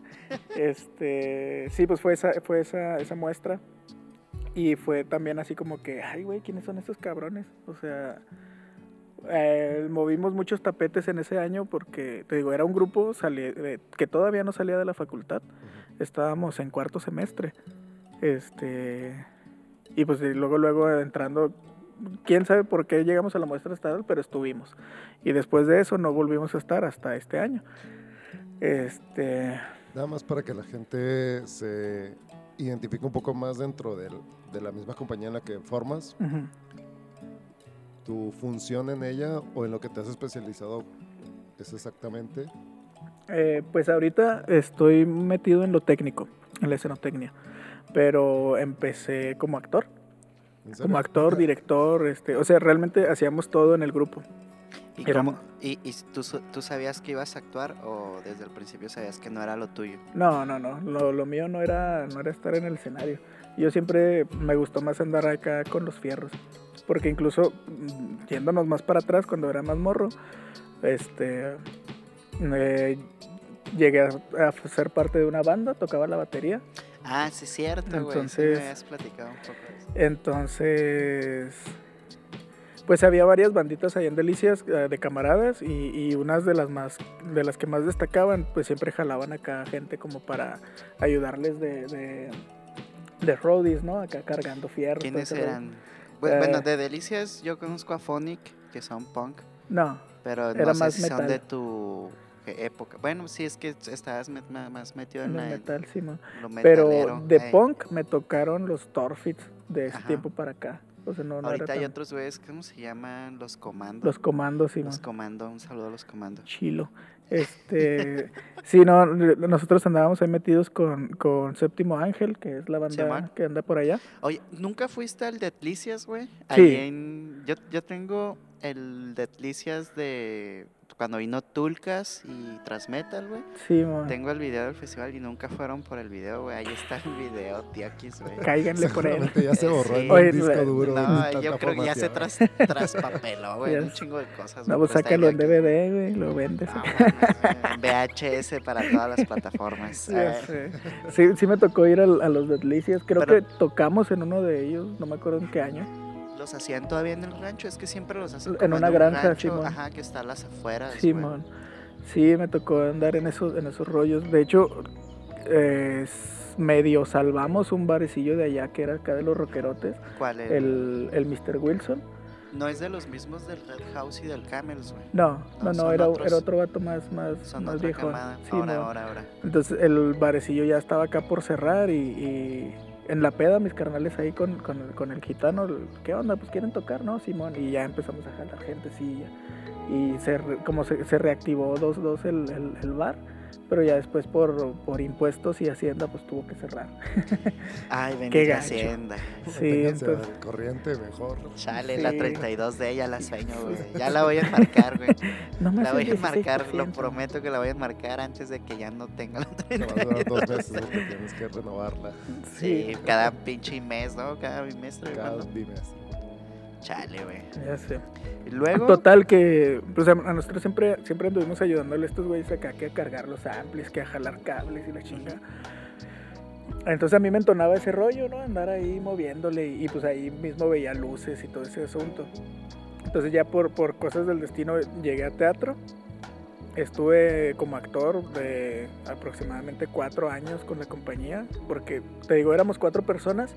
Este, sí, pues fue esa, fue esa, esa muestra. Y fue también así como que, ay, güey, ¿quiénes son estos cabrones? O sea, eh, movimos muchos tapetes en ese año porque, te digo, era un grupo de- que todavía no salía de la facultad. Estábamos en cuarto semestre. Este, y pues y luego, luego entrando, quién sabe por qué llegamos a la muestra estatal, pero estuvimos. Y después de eso no volvimos a estar hasta este año. Este, Nada más para que la gente se identifique un poco más dentro del- de la misma compañía en la que formas, tu función en ella o en lo que te has especializado es exactamente. Eh, pues ahorita estoy metido en lo técnico, en la escenotecnia. Pero empecé como actor, como actor, director, este, o sea, realmente hacíamos todo en el grupo. ¿Y, Éramos- y, y tú, tú sabías que ibas a actuar o desde el principio sabías que no era lo tuyo? No, no, no, lo, lo mío no era, no era estar en el escenario. Yo siempre me gustó más andar acá con los fierros, porque incluso mm, yéndonos más para atrás cuando era más morro, este, eh, llegué a, a ser parte de una banda, tocaba la batería. Ah, sí, es cierto, güey. sí Entonces- me habías platicado un poco de eso. Entonces, pues había varias banditas ahí en Delicias eh, de camaradas y, y unas de las más, de las que más destacaban, pues siempre jalaban acá gente como para ayudarles de, de, de roadies, ¿no? Acá cargando fierros. todo ¿Quiénes eran? Bu- Bueno, Eh. de Delicias yo conozco a Phonic, que son punk, No, pero Era no sé más si son de tu época. Bueno, sí, es que estabas met- más metido en la- metal, sí, lo Pero de punk me tocaron los Torfits de ese Ajá. tiempo para acá. O sea, no, no Ahorita hay tan- otros güeyes, ¿cómo se llaman? Los comandos. Los comandos, sí. Los comando, un saludo a los comandos. chilo. Este, sí, no, nosotros andábamos ahí metidos con, con Séptimo Ángel, que es la banda que anda por allá. Oye, ¿nunca fuiste al Detlicias, güey? Sí. Ahí en... yo, yo tengo el Detlicias de cuando vino Tulcas y Transmetal, güey. Sí, mon. Tengo el video del festival y nunca fueron por el video, güey. Ahí está el video, tiaquis, güey. Cáiganle por él. Ya se borró Sí. en Oye, un disco la- duro. No, yo creo que ya se tras, traspapeló, güey. Un chingo de cosas, No, güey, pues sácalo en. DVD, güey, lo vendes. VHS para todas las plataformas. Eh, sé. Sí, sí me tocó ir al- a, los Deadlicious. Creo Pero- que tocamos en uno de ellos, no me acuerdo en qué año. Los hacían todavía en el rancho, es que siempre los hacen En una un granja, rancho, Simón. Ajá, que está a las afueras. Simón. Sí, me tocó andar en esos, en esos rollos. De hecho, eh, medio salvamos un barecillo de allá que era acá de los rockerotes, ¿Cuál es? el, el Mr. Wilson. No es de los mismos del Red House y del Camels, güey. No, No, no, no, era, otros. era otro vato más, más, Son más viejo. Sí, ahora, mo. ahora, ahora. Entonces el barecillo ya estaba acá por cerrar y, y en la peda mis carnales ahí con, con, el- con el gitano, ¿qué onda? Pues quieren tocar, ¿no, Simón? Y ya empezamos a jalar gente, sí. Y se, como se, se reactivó dos, dos el, el, el bar, pero ya después por, por impuestos y hacienda pues tuvo que cerrar. Ay, Qué bendita. Hacienda. Sí, entonces... al corriente mejor. Chale, Sí. la 32 de ella la sueño, güey. Ya la voy a marcar, güey. No me La voy a marcar, lo 16%. prometo que la voy a marcar antes de que ya no tenga la Te va a durar dos meses porque tienes que renovarla Sí, cada pinche mes, ¿no? Cada bimestre. cada bimestre. Chale, güey. Ya sé. Y luego, Total que pues a nosotros siempre siempre anduvimos ayudándole a estos güeyes acá que a cargar los amplis, que a jalar cables y la chinga. Entonces a mí me entonaba ese rollo, ¿no? Andar ahí moviéndole y, y, pues ahí mismo veía luces y todo ese asunto. Entonces ya por, por cosas del destino llegué a teatro. Estuve como actor de aproximadamente cuatro años con la compañía, porque te digo, éramos cuatro personas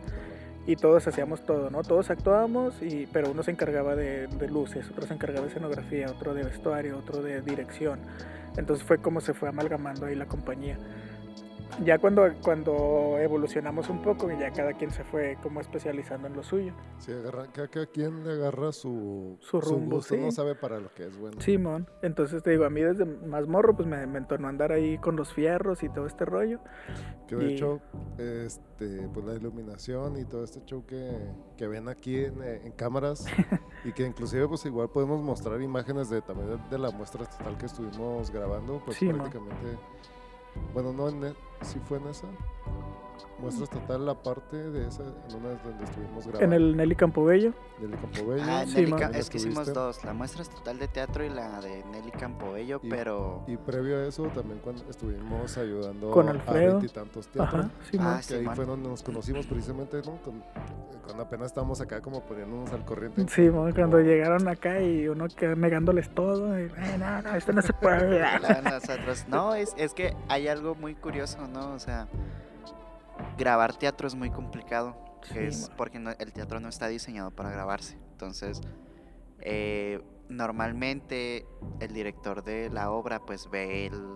y todos hacíamos todo, ¿no? Todos actuábamos, y, pero uno se encargaba de, de luces, otro se encargaba de escenografía, otro de vestuario, otro de dirección. Entonces fue como se fue amalgamando ahí la compañía ya cuando, cuando evolucionamos un poco, ya cada quien se fue como especializando en lo suyo. Sí, agarra, cada, quien le agarra su, Su rumbo, gusto, sí. no sabe para lo que es bueno. Simón, entonces te digo, a mí desde más morro, pues me, me entornó a andar ahí con los fierros y todo este rollo. Que de Y- hecho, este, pues la iluminación y todo este show que, que ven aquí en, en cámaras y que inclusive pues igual podemos mostrar imágenes de también de, de la muestra total que estuvimos grabando, pues Sí, prácticamente, bueno, no en, sí fue en esa, muestras total la parte de esa, en una donde estuvimos grabando. En el Nelly Campobello. del Campobello. Ah, Sí, Nelly man. Es que hicimos dos, la muestra es total de teatro y la de Nelly Campobello, Y- pero... Y previo a eso también cuando estuvimos ayudando Con a Alfredo. veintitantos teatros. Ajá, Simón. Ah, Que ahí Simón. fue donde nos conocimos precisamente, ¿no? Con- cuando apenas estábamos acá como poniéndonos al corriente. Simón, cuando llegaron acá y uno que negándoles todo. y, "Ay, no, no, esto no se puede. la- nosotros, no, es, es que hay algo muy curioso, ¿no? O sea, grabar teatro es muy complicado, Sí, es porque no- el teatro no está diseñado para grabarse. Entonces, eh, normalmente el director de la obra pues ve el-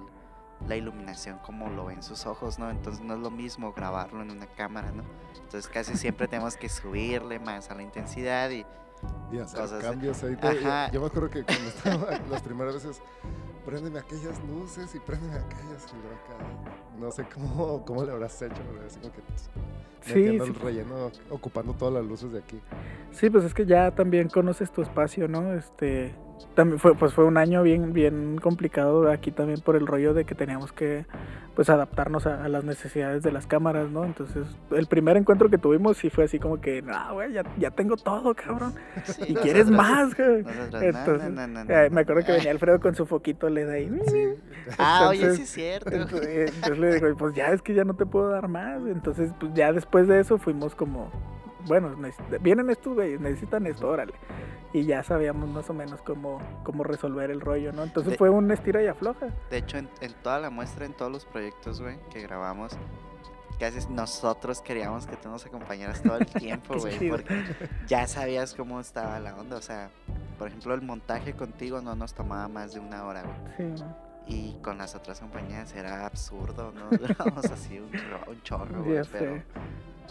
la iluminación como lo ven sus ojos, ¿no? Entonces no es lo mismo grabarlo en una cámara, ¿no? Entonces casi siempre tenemos que subirle más a la intensidad y y hacer cosas. cambios ahí. Yo, me acuerdo que cuando estaba las primeras veces, préndeme aquellas luces y préndeme aquellas. Y luego acá, no sé cómo, cómo le habrás hecho, pero como que Sí, metiendo sí. el relleno, ocupando todas las luces de aquí. Sí, pues es que ya también conoces tu espacio, ¿no? Este, también fue, pues fue un año bien, bien complicado aquí también por el rollo de que teníamos que, pues, adaptarnos a, a las necesidades de las cámaras, ¿no? Entonces, el primer encuentro que tuvimos sí fue así como que, no, güey, ya, ya tengo todo, cabrón. Sí, Y quieres más, güey. Entonces, no, no, no, eh, no, me acuerdo que venía Alfredo con su foquito LED ahí. Sí. Ah, oye, sí es cierto. Entonces, entonces le digo, pues ya es que ya no te puedo dar más. Entonces, pues ya después de eso fuimos como, bueno, vienen estos güeyes, necesitan esto, órale. Y ya sabíamos más o menos cómo, cómo resolver el rollo, ¿no? Entonces De- fue un estira y afloja. De hecho, en, en toda la muestra, en todos los proyectos, güey, que grabamos, casi nosotros queríamos que tú nos acompañaras todo el tiempo, güey, porque ya sabías cómo estaba la onda. O sea, por ejemplo, el montaje contigo no nos tomaba más de una hora, güey. Sí, ¿no? Y con las otras compañías era absurdo, ¿no? Durábamos así un, chorro- güey. Pero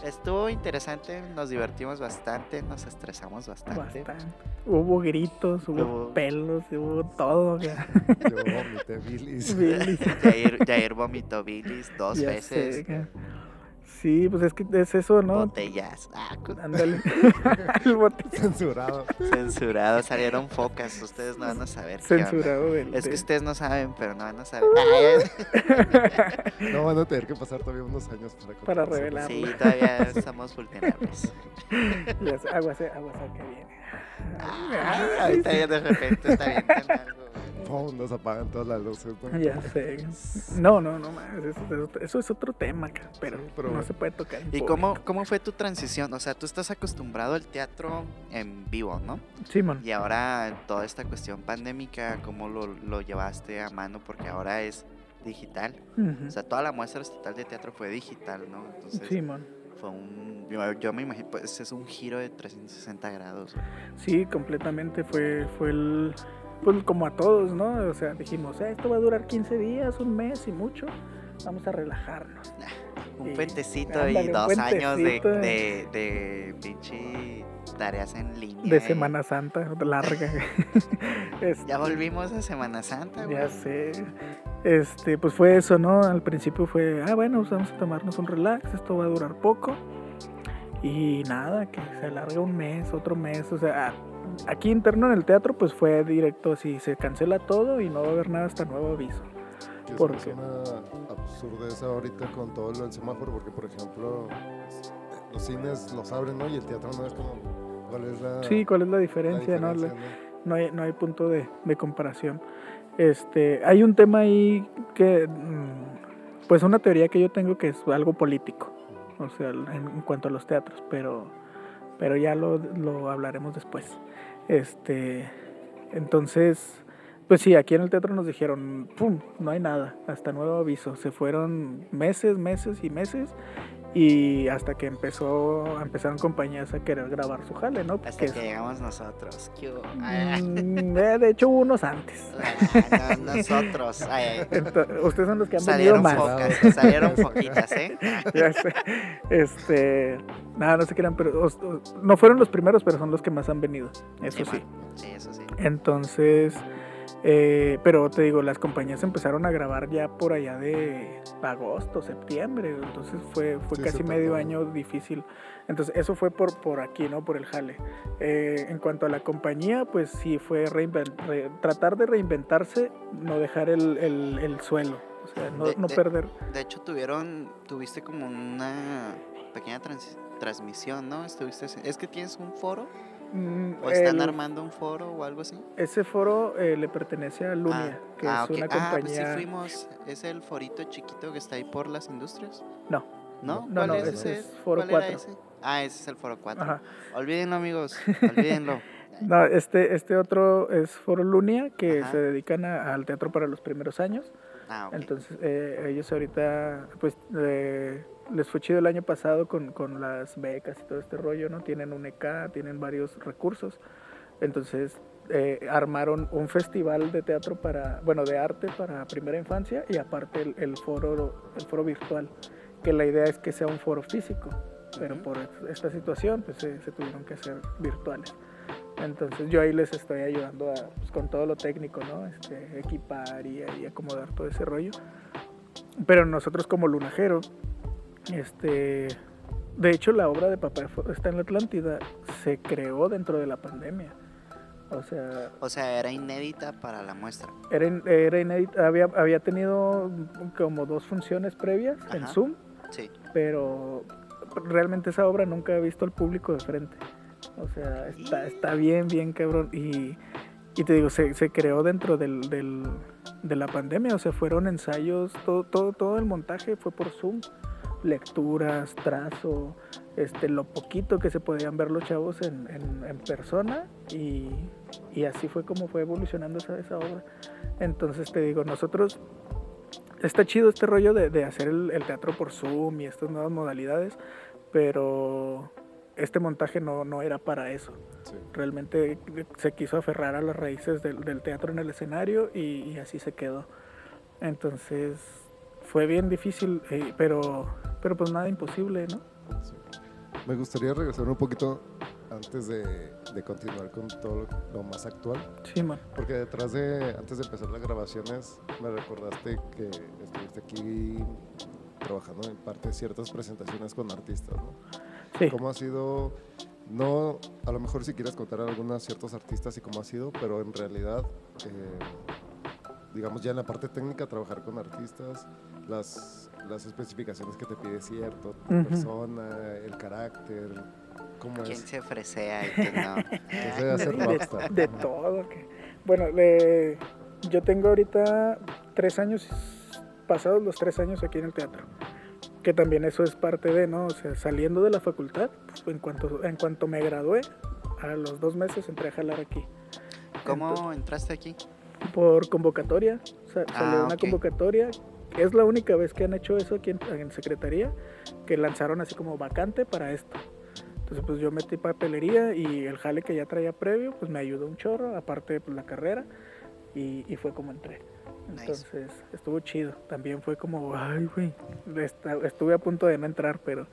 estuvo interesante, nos divertimos bastante, nos estresamos bastante. bastante. Hubo gritos, hubo Hubo- pelos, hubo todo. güey. Yo vomité bilis. Bilis. Jair, Jair vomitó bilis dos Ya veces. sé. Sí, pues es que es eso, ¿no? Botellas. Ah, Ándale. El bote Censurado. Censurado, salieron focas, ustedes no van a saber. qué onda. censurado del. Es que de- ustedes no saben, pero no van a saber. No van a tener que pasar todavía unos años para Para contar esa revelar. sí, todavía estamos vulnerables. Ya sé, aguas, aguas, que viene. Ahorita ya de repente está bien algo. Nos apagan todas las luces. ¿no? Ya sé. No, no, no más. Eso, eso- es otro tema, pero, Sí, pero no bueno. se puede tocar. ¿Y cómo, cómo fue tu transición? O sea, tú estás acostumbrado al teatro en vivo, ¿no? Simón. Y ahora toda esta cuestión pandémica, ¿cómo lo, lo llevaste a mano? Porque ahora es digital. O sea, toda la muestra estatal de teatro fue digital, ¿no? Entonces Simón. fue un... Yo, yo me imagino, pues es un giro de 360 grados. Sí, completamente fue, fue el. Pues como a todos, ¿no? O sea, dijimos, "Eh, esto va a durar 15 días, un mes y mucho. Vamos a relajarnos. Un puentecito Ándale, y dos años de, de, de pinche tareas en línea. De y- Semana Santa, larga. Este, Ya volvimos a Semana Santa, güey. Ya sé. Este, pues fue eso, ¿no? Al principio fue, ah, bueno, pues vamos a tomarnos un relax, esto va a durar poco. Y nada, que se alarga un mes, otro mes. O sea, aquí interno en el teatro, pues fue directo, si se cancela todo y no va a haber nada hasta nuevo aviso. Que ¿Por es una absurdez ahorita con todo lo del semáforo, porque por ejemplo, los cines los abren, ¿no? Y el teatro no es como, ¿cuál es la, Sí, ¿cuál es la la diferencia, no? no? no hay, no hay punto de, de comparación. Este, hay un tema ahí que, mm, pues una teoría que yo tengo que es algo político, o sea, en, en cuanto a los teatros, pero pero ya lo, lo hablaremos después. Este, entonces, pues sí, aquí en el teatro nos dijeron, ¡pum! No hay nada, hasta nuevo aviso. Se fueron meses, meses y meses y hasta que empezó, empezaron compañías a querer grabar su jale, ¿no? Hasta que llegamos nosotros. Mm, eh, de hecho, hubo unos antes. Ah, no, nosotros. Ay, ustedes son los que han venido salieron más. focas, salieron foquitas, ¿eh? Ya sé. Este, nada, no se crean, pero os- os- no fueron los primeros, pero son los que más han venido. Eso sí. Sí, eso sí. Entonces, eh, pero te digo, las compañías empezaron a grabar ya por allá de agosto, septiembre. Entonces fue, fue Sí, casi medio año difícil. Entonces, eso fue por, por aquí, ¿no? Por el jale. Eh, en cuanto a la compañía, pues sí fue re- tratar de reinventarse, no dejar el, el- el suelo. O sea, no, De- no de- perder. De hecho, tuvieron, tuviste como una pequeña trans- transmisión, ¿no? Estuviste, es que tienes un foro o están el- armando un foro o algo así. Ese foro eh, le pertenece a Lunia, que ah, es ok. una Ah, pues compañía. sí fuimos. ¿Es el forito chiquito que está ahí por las industrias? No. ¿No? No, ¿Cuál no, es ese es foro ¿Cuál era 4. ese? Ah, ese es el foro 4. Ajá. Olvídenlo, amigos. Olvídenlo. No, este, este otro es Foro Lunia, que Ajá. se dedican a- al teatro para los primeros años. Ah. Entonces, eh, ellos ahorita, pues, eh, les fue chido el año pasado con, con las becas y todo este rollo, ¿no? Tienen un EK, tienen varios recursos. Entonces, eh, armaron un festival de teatro para, bueno, de arte para primera infancia y aparte el, el foro, el foro virtual, que la idea es que sea un foro físico, pero Ujú. por esta situación, pues, se, se tuvieron que hacer virtuales. Entonces yo ahí les estoy ayudando a, pues, con todo lo técnico, ¿no? Este, equipar y, y acomodar todo ese rollo. Pero nosotros como Lunajero, este, de hecho la obra de Papá está en la Atlántida, se creó dentro de la pandemia. O sea, O sea, era inédita para la muestra. era, in- era inédita, había, había tenido como dos funciones previas en. Zoom, Sí. pero realmente esa obra nunca he visto al público de frente. O sea, está, está bien, bien cabrón. Y, y te digo, se, se creó dentro del, del- de la pandemia, o sea, fueron ensayos, todo, todo, todo el montaje fue por Zoom. Lecturas, trazo, este, lo poquito que se podían ver los chavos en, en- persona y, y así fue como fue evolucionando esa, esa obra. Entonces te digo, nosotros está chido este rollo de, de hacer el teatro por Zoom y estas nuevas modalidades, pero este montaje no, no era para eso. Sí. Realmente se quiso aferrar a las raíces del, del teatro en el escenario y, y así se quedó. Entonces fue bien difícil, eh, pero, pero pues nada imposible, ¿no? Sí. Me gustaría regresar un poquito antes de, de continuar con todo lo, lo más actual. Sí, man. Porque detrás de, antes de empezar las grabaciones, me recordaste que estuviste aquí trabajando en parte de ciertas presentaciones con artistas, ¿no? Sí. ¿Cómo ha sido? No, a lo mejor si quieres contar algunos ciertos artistas y cómo ha sido, pero en realidad, eh, digamos ya en la parte técnica, trabajar con artistas, las, las especificaciones que te pide cierto, tu Ujú. persona, el carácter, cómo ¿Quién es. se ofrecea y quién no? ¿Qué se hace de, de todo. que- Bueno, le- yo tengo ahorita tres años, pasados los tres años aquí en el teatro. Que también eso es parte de, ¿no? O sea, saliendo de la facultad, pues, en, cuanto, en cuanto me gradué, a los dos meses entré a jalar aquí. ¿Cómo entraste aquí? Por convocatoria, sa- Ah, salió una ok. convocatoria. Es la única vez que han hecho eso aquí en, en Secretaría, que lanzaron así como vacante para esto. Entonces pues yo metí papelería y el jale que ya traía previo, pues me ayudó un chorro, aparte pues la carrera, y, y fue como entré. Nice. Entonces estuvo chido. También fue como, ay, güey, estuve a punto de no entrar, pero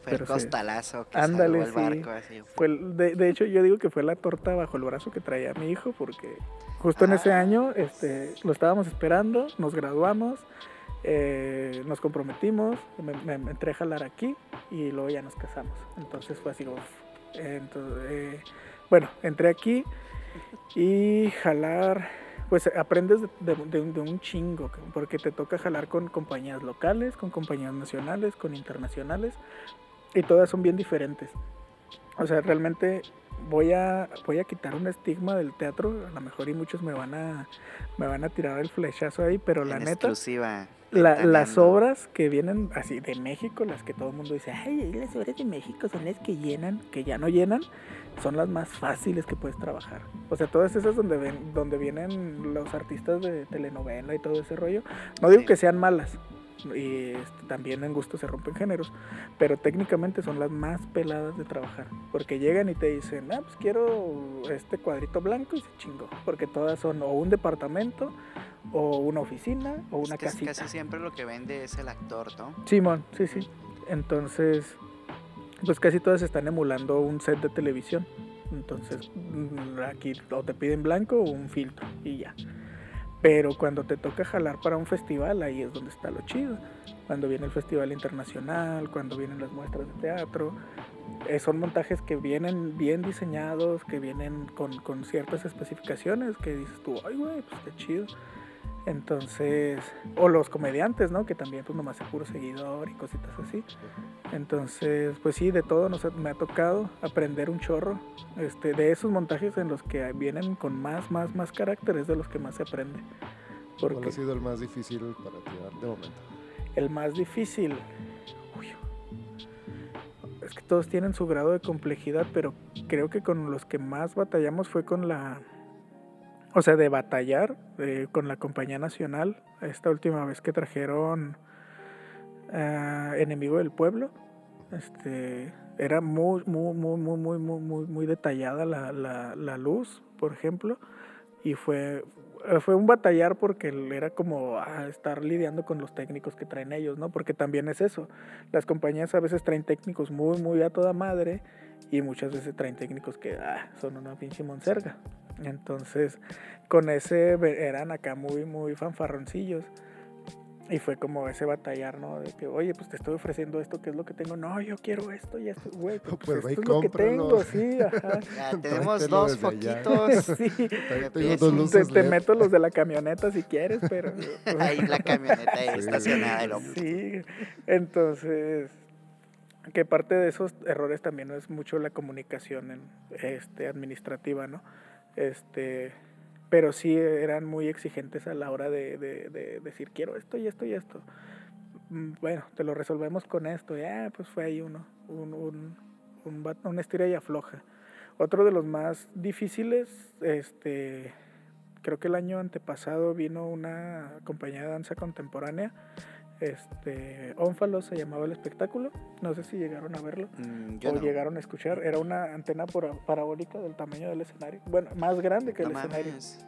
Fue el Pero sí. costalazo que Ándale, el sí. así. fue el- de, de hecho yo digo que fue la torta bajo el brazo que traía mi hijo porque justo en ese Ah. año este lo estábamos esperando nos graduamos eh, nos comprometimos me, me- me entré a jalar aquí y luego ya nos casamos entonces fue así como entonces, eh, bueno entré aquí y jalar pues aprendes de, de- de un- chingo porque te toca jalar con compañías locales con compañías nacionales con internacionales y todas son bien diferentes. O sea, realmente voy a voy a quitar un estigma del teatro, a lo mejor y muchos me van a me van a tirar el flechazo ahí, pero la neta exclusiva. La- las obras que vienen así de México, las que todo el mundo dice, ay, las obras de México son las que llenan, que ya no llenan, son las más fáciles que puedes trabajar. O sea, todas esas donde ven, donde vienen los artistas de telenovela y todo ese rollo, no digo Sí. que sean malas, y este, también en gusto se rompen géneros, pero técnicamente son las más peladas de trabajar, porque llegan y te dicen, ah, pues quiero este cuadrito blanco y se chingó, porque todas son o un departamento, o una oficina, o una Es que es casita. casi siempre lo que vende es el actor, ¿no? Simón, sí, sí. Entonces, pues casi todas están emulando un set de televisión. Entonces, mm, aquí o te piden blanco o un filtro y ya. Pero cuando te toca jalar para un festival, ahí es donde está lo chido. Cuando viene el festival internacional, cuando vienen las muestras de teatro, eh, son montajes que vienen bien diseñados, que vienen con, con ciertas especificaciones, que dices tú, ay, güey, pues qué chido. Entonces, o los comediantes, ¿no? Que también pues nomás es puro seguidor y cositas así. Entonces, pues sí, de todo nos ha- me ha tocado aprender un chorro. Este, de esos montajes en los que vienen con más, más, más carácter es de los que más se aprende. ¿Cuál ha sido el más difícil para ti de momento? el más difícil, uy, es que todos tienen su grado de complejidad, pero creo que con los que más batallamos fue con la, o sea, de batallar eh, con la compañía nacional. Esta última vez que trajeron ah, Enemigo del Pueblo, este, era muy, muy, muy, muy, muy, muy, muy, detallada la, la, la luz, por ejemplo, y fue, fue un batallar porque era como ah, estar lidiando con los técnicos que traen ellos, ¿no? Porque también es eso. Las compañías a veces traen técnicos muy, muy a toda madre y muchas veces traen técnicos que ah, son una pinche monserga. Entonces, con ese eran acá muy, muy fanfarroncillos. Y fue como ese batallar, ¿no? De que, oye, pues te estoy ofreciendo esto, ¿qué es lo que tengo? No, yo quiero esto y esto, güey, pues, Pues y esto es lo que tengo, sí, ajá. Ya tenemos dos foquitos. sí. Tengo dos Te, meto los de la camioneta si quieres, pero... Ahí la camioneta ahí Sí. estacionada. Y lo... Sí, entonces, que parte de esos errores también es mucho la comunicación en, este, administrativa, ¿no? Este, pero sí eran muy exigentes a la hora de, de- de decir, quiero esto y esto y esto. Mm, Bueno, te lo resolvemos con esto. Ya, pues fue ahí uno, un, un, un, una estira y afloja. Otro de los más difíciles, este, creo que el año antepasado vino una compañía de danza contemporánea este, Ónfalo se llamaba el espectáculo. No sé si llegaron a verlo Mm, o no. llegaron a escuchar. Era una antena para- parabólica del tamaño del escenario. Bueno, más grande que No el escenario. mames.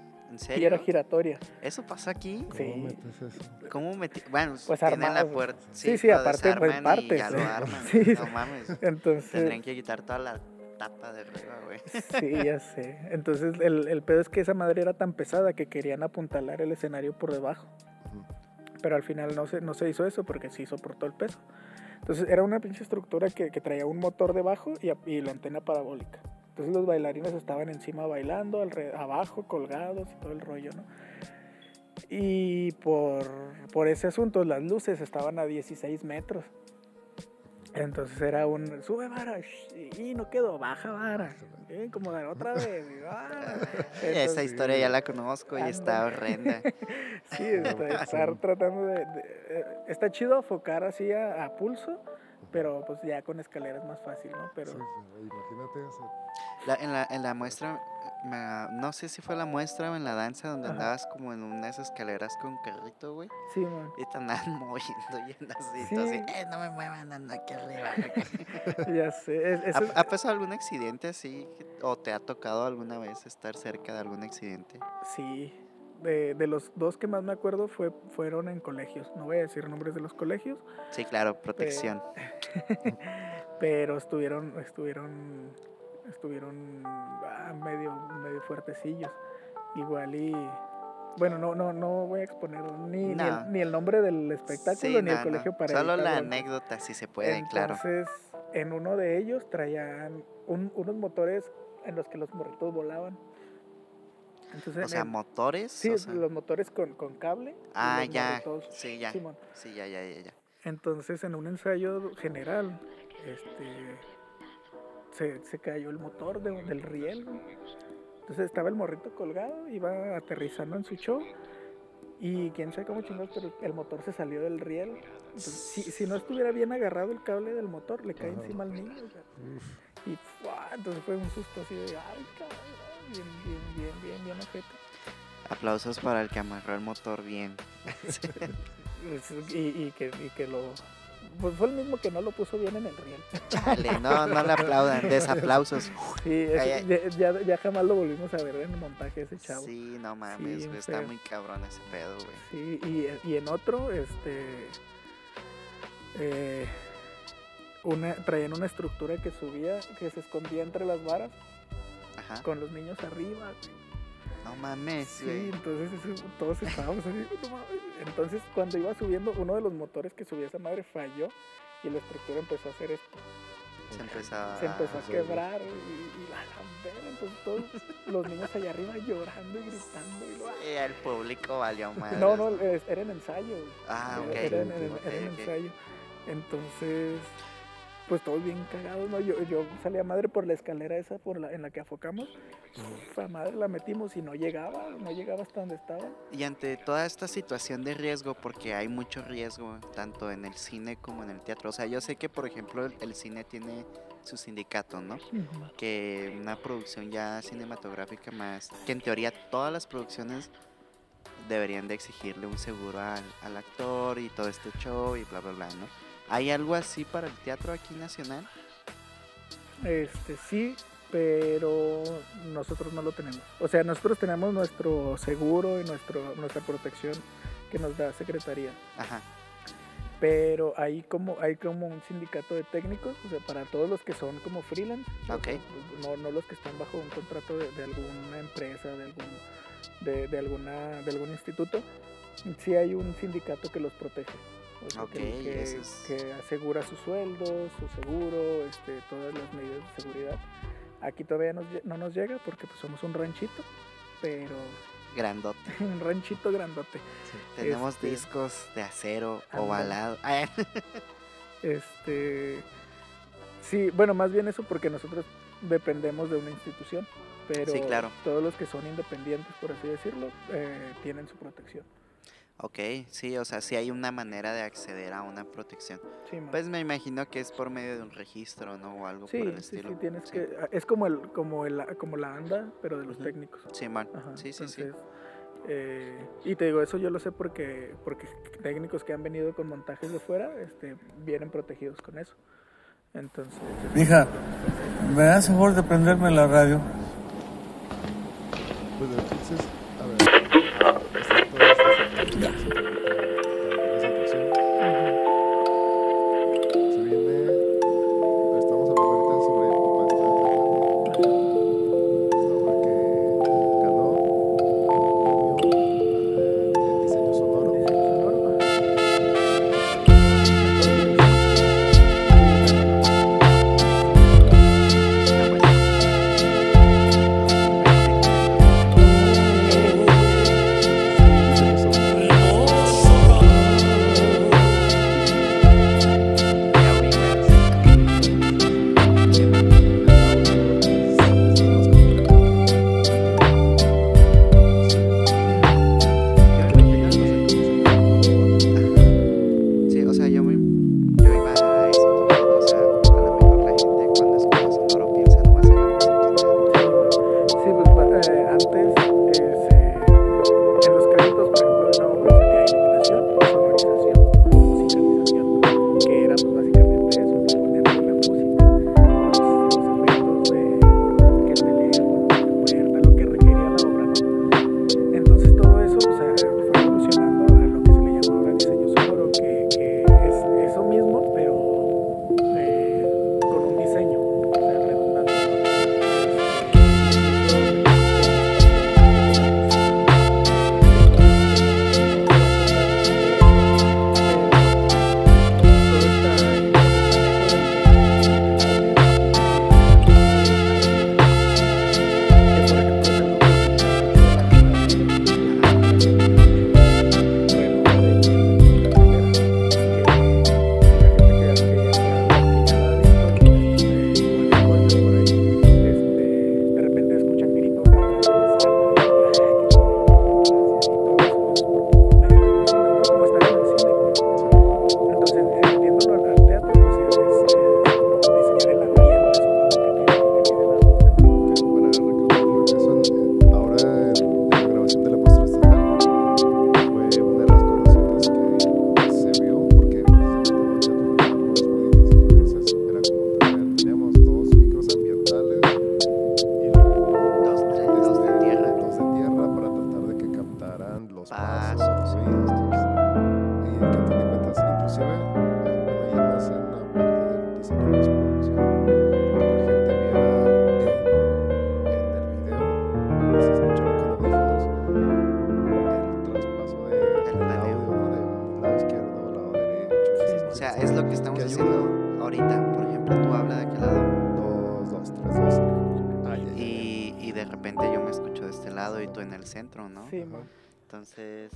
¿En Y era giratoria. ¿Eso pasa aquí? ¿Cómo Sí. metes eso? ¿Cómo metí? Bueno, Pues tienen la puerta. Sí, sí, lo aparte, pues, desarman y partes, ya lo arman. Sí. No mames. Entonces, Tendrían que quitar toda la tapa de arriba, güey. sí, ya sé. Entonces, el, el pedo es que esa madre era tan pesada que querían apuntalar el escenario por debajo. Pero al final no se, no se hizo eso porque sí soportó el peso. Entonces era una pinche estructura que, que traía un motor debajo y, y la antena parabólica. Entonces los bailarines estaban encima bailando, abajo colgados y todo el rollo, ¿no? Y por, por ese asunto las luces estaban a 16 metros. Entonces era un sube vara y no quedó, baja vara. eh, como de otra vez. y, ah. Esa Entonces, historia ya la conozco y está horrenda. Sí, está- estar tratando de, de- eh, Está chido afocar así a, a pulso, pero pues ya con escalera es más fácil, ¿no? Pero Sí, pero imagínate eso. La- en, la, en la muestra, me- no sé si fue la muestra o en la danza donde Ajá. andabas como en unas escaleras con carrito, güey. sí, man, Y te andaban moviendo y así, Sí. así, eh, no me muevan, ando aquí arriba. ya sé. es- eso es- ¿Ha, ha pasado algún accidente así? ¿O te ha tocado alguna vez estar cerca de algún accidente? sí. De, de los dos que más me acuerdo fue, fueron en colegios. No voy a decir nombres de los colegios, Sí, claro, protección. pero estuvieron, estuvieron, estuvieron ah, medio, medio fuertecillos. Igual y bueno, no, no, no voy a exponer ni, ni, No. el, ni el nombre del espectáculo Sí, ni no, el no. colegio para Solo la anécdota, si se puede, claro. Entonces, en uno de ellos traían un- unos motores en los que los morritos volaban. Entonces, O sea, en- motores. sí, o sea- los motores con, con cable. Ah, ya. Sí, ya. Simón. Sí, ya, ya, ya, ya. Entonces, en un ensayo general, este, se, se cayó el motor de- del riel. Entonces estaba el morrito colgado, iba aterrizando en su show. Y quién sabe cómo chingados, pero el motor se salió del riel. Entonces, si, si no estuviera bien agarrado el cable del motor, le cae Ajá. encima al niño. o sea, Uf. y ¡fua! entonces fue un susto así de, ay, cabrón, bien, bien, bien, bien, bien ojete. Aplausos para el que amarró el motor bien. Y, y que, y que lo... Pues fue el mismo que no lo puso bien en el riel. Chale, no, no le aplaudan, desaplausos. Sí. Ya, ya, ya jamás lo volvimos a ver en el montaje ese chavo. Sí, no mames, Sí, güey, está muy cabrón ese pedo, güey. Sí, y, y en otro, este. eh, una, traían una estructura que subía, que se escondía entre las varas, Ajá. con los niños arriba. güey. No mames, Sí, güey. entonces eso- todos estábamos así. "No mames". Entonces, cuando iba subiendo, uno de los motores que subía esa madre falló y la estructura empezó a hacer esto. Se empezaba Se empezó a sí. quebrar y, y la la verga, entonces todos los niños allá arriba llorando y gritando. Y lo, Sí, el público valió madre. no, no, era en ensayo. Ah, ok. Era, en- ensayo. Entonces, pues todos bien cagados, ¿no? Yo, yo salía madre por la escalera esa por la, en la que afocamos. Uf, a madre la metimos y no llegaba, no llegaba hasta donde estaba. Y ante toda esta situación de riesgo, porque hay mucho riesgo tanto en el cine como en el teatro. O sea, yo sé que, por ejemplo, el, el cine tiene su sindicato, ¿no? Que una producción ya cinematográfica más, que en teoría todas las producciones deberían de exigirle un seguro al, al actor y todo este show y bla, bla, bla, ¿no? ¿Hay algo así para el teatro aquí nacional? Este, sí, pero nosotros no lo tenemos. O sea, nosotros tenemos nuestro seguro y nuestro, nuestra protección que nos da Secretaría. Ajá, Pero hay como, hay como un sindicato de técnicos, o sea, para todos los que son como freelance, o Ok. sea, no, no los que están bajo un contrato de, de alguna empresa, de algún, de, de alguna, de algún instituto, sí hay un sindicato que los protege. O sea, que- Ok, que, es- que asegura su sueldo, su seguro, este, todas las medidas de seguridad. Aquí todavía nos no nos llega porque pues, somos un ranchito, pero grandote. un ranchito grandote. Tenemos Este, discos de acero ovalado. Ah, Este. Sí, bueno, más bien eso porque nosotros dependemos de una institución. Pero Sí, claro. todos los que son independientes, por así decirlo, eh, tienen su protección. Ok, sí, o sea, sí hay una manera de acceder a una protección. Sí. Pues me imagino que es por medio de un registro, ¿no? O algo sí, por el sí, estilo. sí, tienes Sí. que. Es como el, como el, como la anda, pero de los Ujú. técnicos. Sí, man. Ajá, sí, sí, sí. entonces, eh, y te digo, eso yo lo sé porque, porque técnicos que han venido con montajes de fuera este, vienen protegidos con eso. Entonces. Mija, ¿me das favor de prenderme la radio? Pues entonces,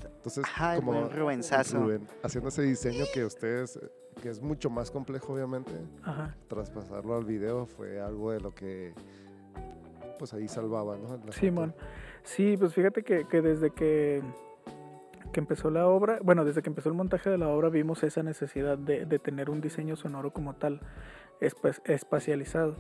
Entonces, como buen Rubensazo. Rubén, haciendo ese diseño que ustedes, que es mucho más complejo, obviamente, Ajá. traspasarlo al video fue algo de lo que, pues ahí salvaba, ¿no? Simón. foto. Sí, pues fíjate que, que desde que, que empezó la obra, bueno, desde que empezó el montaje de la obra vimos esa necesidad de, de tener un diseño sonoro como tal, espa- espacializado.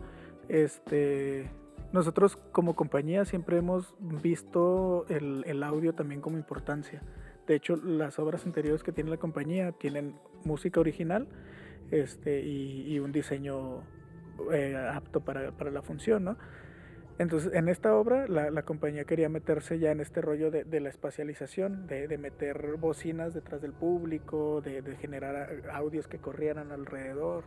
Este, nosotros como compañía siempre hemos visto el, audio también como importancia. De hecho, las obras anteriores que tiene la compañía tienen música original este, y, un diseño eh, apto para, para la función, ¿no? Entonces, en esta obra, la, la compañía quería meterse ya en este rollo de, la espacialización, de, meter bocinas detrás del público, de, generar audios que corrieran alrededor.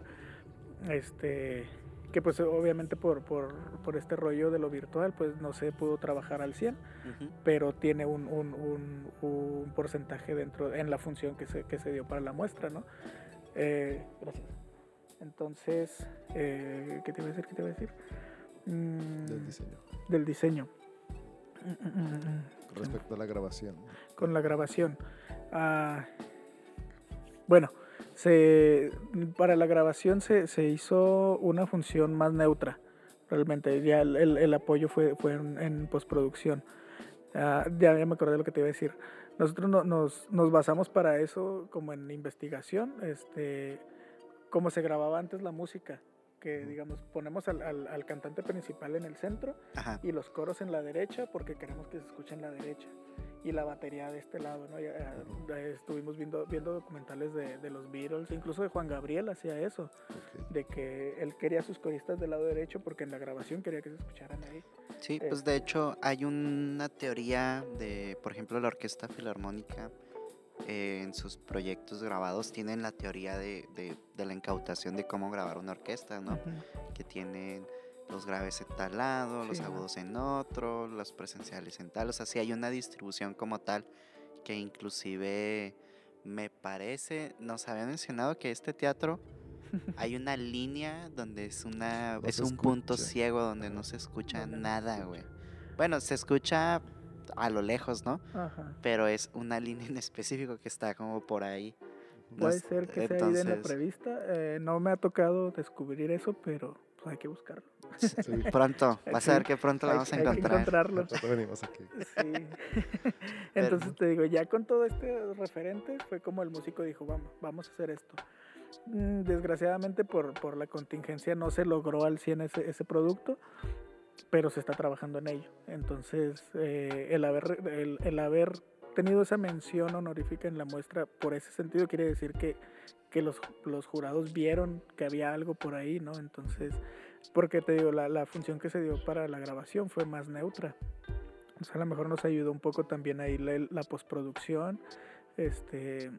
Este, que pues obviamente por, por, por este rollo de lo virtual, pues no se pudo trabajar al 100, Ujú. pero tiene un, un, un- un porcentaje dentro, en la función que se, que se dio para la muestra, ¿no? Eh, gracias. Entonces, eh, ¿qué te iba a decir? ¿Qué te iba a decir? Mm, Del diseño. del diseño. Mm, mm, mm, mm. Respecto a la grabación. Con la grabación. Ah, bueno, se, para la grabación se, se hizo una función más neutra. Realmente, ya el, el- apoyo fue, fue en, en postproducción. Ah, ya, ya me acordé de lo que te iba a decir. Nosotros no- nos, nos basamos para eso como en investigación, este, cómo se grababa antes la música. Que digamos, ponemos al, al- al cantante principal en el centro Ajá. y los coros en la derecha porque queremos que se escuche en la derecha y la batería de este lado, ¿no? Ya, ya estuvimos viendo, viendo documentales de, de los Beatles, incluso de Juan Gabriel hacía eso, de que él quería sus coristas del lado derecho porque en la grabación quería que se escucharan ahí. Sí, pues de hecho hay una teoría de, por ejemplo, la Orquesta Filarmónica eh, en sus proyectos grabados tienen la teoría de, de- de la incautación de cómo grabar una orquesta, ¿no? Que tienen los graves en tal lado, los Sí, agudos en otro, los presenciales en tal, o sea, sí hay una distribución como tal que inclusive me parece, nos había mencionado que este teatro hay una línea donde es una No es un punto ciego donde no se escucha no nada, güey. Bueno, se escucha a lo lejos, ¿no? Ajá. Pero es una línea en específico que está como por ahí. No Puede es- ser que sea ahí de la entonces- prevista, eh, no me ha tocado descubrir eso, pero pues, hay que buscarlo. Sí. Pronto, vas a ver que pronto Hay- vamos a hay que encontrar. encontrarlo. Nosotros venimos aquí. Sí. Entonces te digo, ya con todo este referente fue como el músico dijo, vamos, vamos a hacer esto. Mm, Desgraciadamente por, por la contingencia no se logró al 100 ese, ese producto, pero se está trabajando en ello. Entonces eh, el, haber, el, el haber tenido esa mención honorífica en la muestra por ese sentido quiere decir que, que los, los jurados vieron que había algo por ahí, ¿no? Entonces, porque te digo, la, la función que se dio para la grabación fue más neutra. O sea, a lo mejor nos ayudó un poco también ahí la, la postproducción. Este.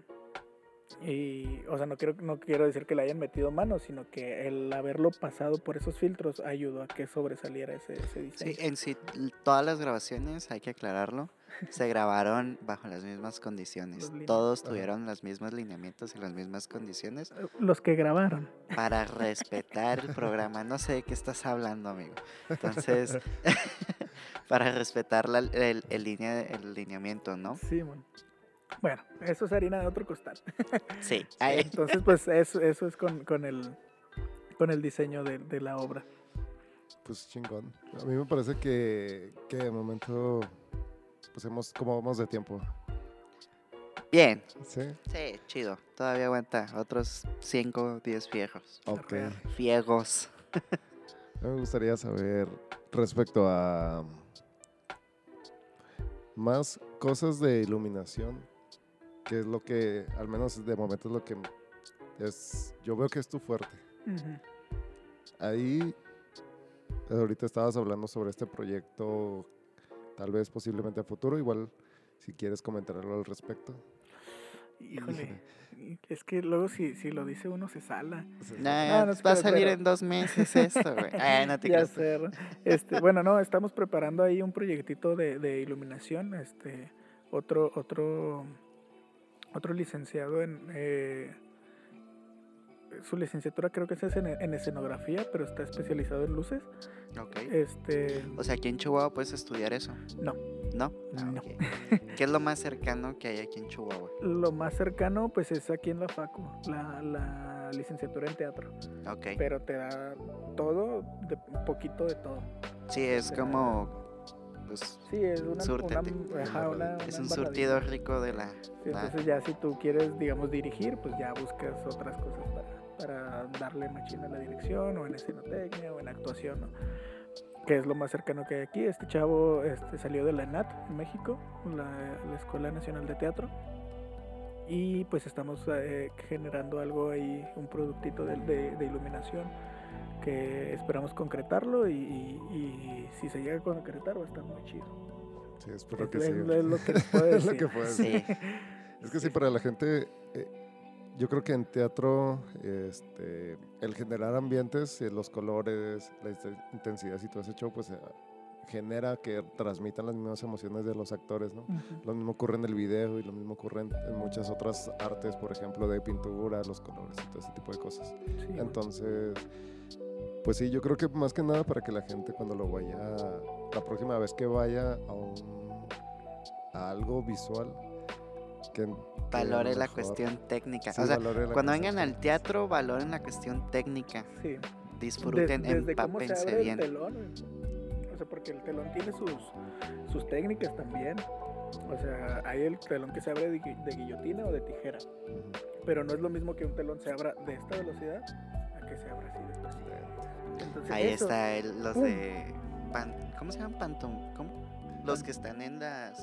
Y, o sea, no quiero, no quiero decir que le hayan metido mano, sino que el haberlo pasado por esos filtros ayudó a que sobresaliera ese, ese diseño. Sí, en sí, todas las grabaciones, hay que aclararlo, se grabaron bajo las mismas condiciones. Todos tuvieron los mismos lineamientos y las mismas condiciones Eh, Los que grabaron. para respetar el programa. No sé de qué estás hablando, amigo. Entonces, para respetar la- el, el linea- el lineamiento, ¿no? Sí, bueno. Bueno, eso es harina de otro costal. Sí. Entonces, pues eso, eso es con, con, el, con el diseño de, de la obra. Pues chingón. A mí me parece que, que de momento, pues hemos, como vamos de tiempo. Bien, ¿Sí? sí, chido. Todavía aguanta otros 5, 10 viejos. Ok. Mí me gustaría saber respecto a más cosas de iluminación, que es lo que, al menos de momento es lo que es, yo veo que es tu fuerte. Ahí, ahorita estabas hablando sobre este proyecto, tal vez posiblemente a futuro, igual si quieres comentar algo al respecto. Híjole, es que luego si, si lo dice uno se sala. Nah, no va a salir pero- en dos meses esto, güey. Ay, no te ¿no? este, bueno, no, estamos preparando ahí un proyectito de, de iluminación, este, otro, otro, otro licenciado en, eh, su licenciatura creo que es en, en escenografía, pero está especializado en luces. Ok. Este, O sea, aquí en Chihuahua puedes estudiar eso. no, ¿No? Ah, No. ¿Qué es lo más cercano que hay aquí en Chihuahua? lo más cercano pues es aquí en la Facu, la, la licenciatura en teatro, Ok. pero te da todo, de, un poquito de todo. Sí, es como. Pues, Sí, es una, Súrtete. una- ajá, una- es un surtido rico de la. Sí, entonces ya si tú quieres, digamos, dirigir, pues ya buscas otras cosas para, para darle machina a la dirección o en escenotecnia o en actuación, ¿no? Que es lo más cercano que hay aquí. Este chavo este, salió de la ENAT en México, la, la Escuela Nacional de Teatro. Y pues estamos eh, generando algo ahí, un productito de, de- de iluminación que esperamos concretarlo y, y- y si se llega a concretar va a estar muy chido. Sí, espero Es, que sí. es lo que puedo Es lo decir. que puedo decir. Sí. Es que sí, para la gente, eh, yo creo que en teatro, este, el generar ambientes, eh, los colores, la inten- intensidad y todo ese show, pues eh, genera que transmitan las mismas emociones de los actores, ¿no? Ujú. Lo mismo ocurre en el video y lo mismo ocurre en, en muchas otras artes, por ejemplo, de pintura, los colores y todo ese tipo de cosas. Sí, bueno. Pues sí, yo creo que más que nada para que la gente cuando lo vaya, la próxima vez que vaya a, un, a algo visual, que, Valore la cuestión técnica. sí, o sea, cuando vengan al teatro, valoren la cuestión técnica. Sí. Disfruten, Des- desde cómo se empápense abre bien. el telón. O sea, porque el telón tiene sus, sus técnicas también. O sea, hay el telón que se abre de, gui- de guillotina o de tijera. Pero no es lo mismo que un telón se abra de esta velocidad que se abra así despacito. Entonces, Ahí eso, está el- los ¡pum! de. pan- ¿Cómo se llaman? Pantom. ¿Cómo? Los que están en las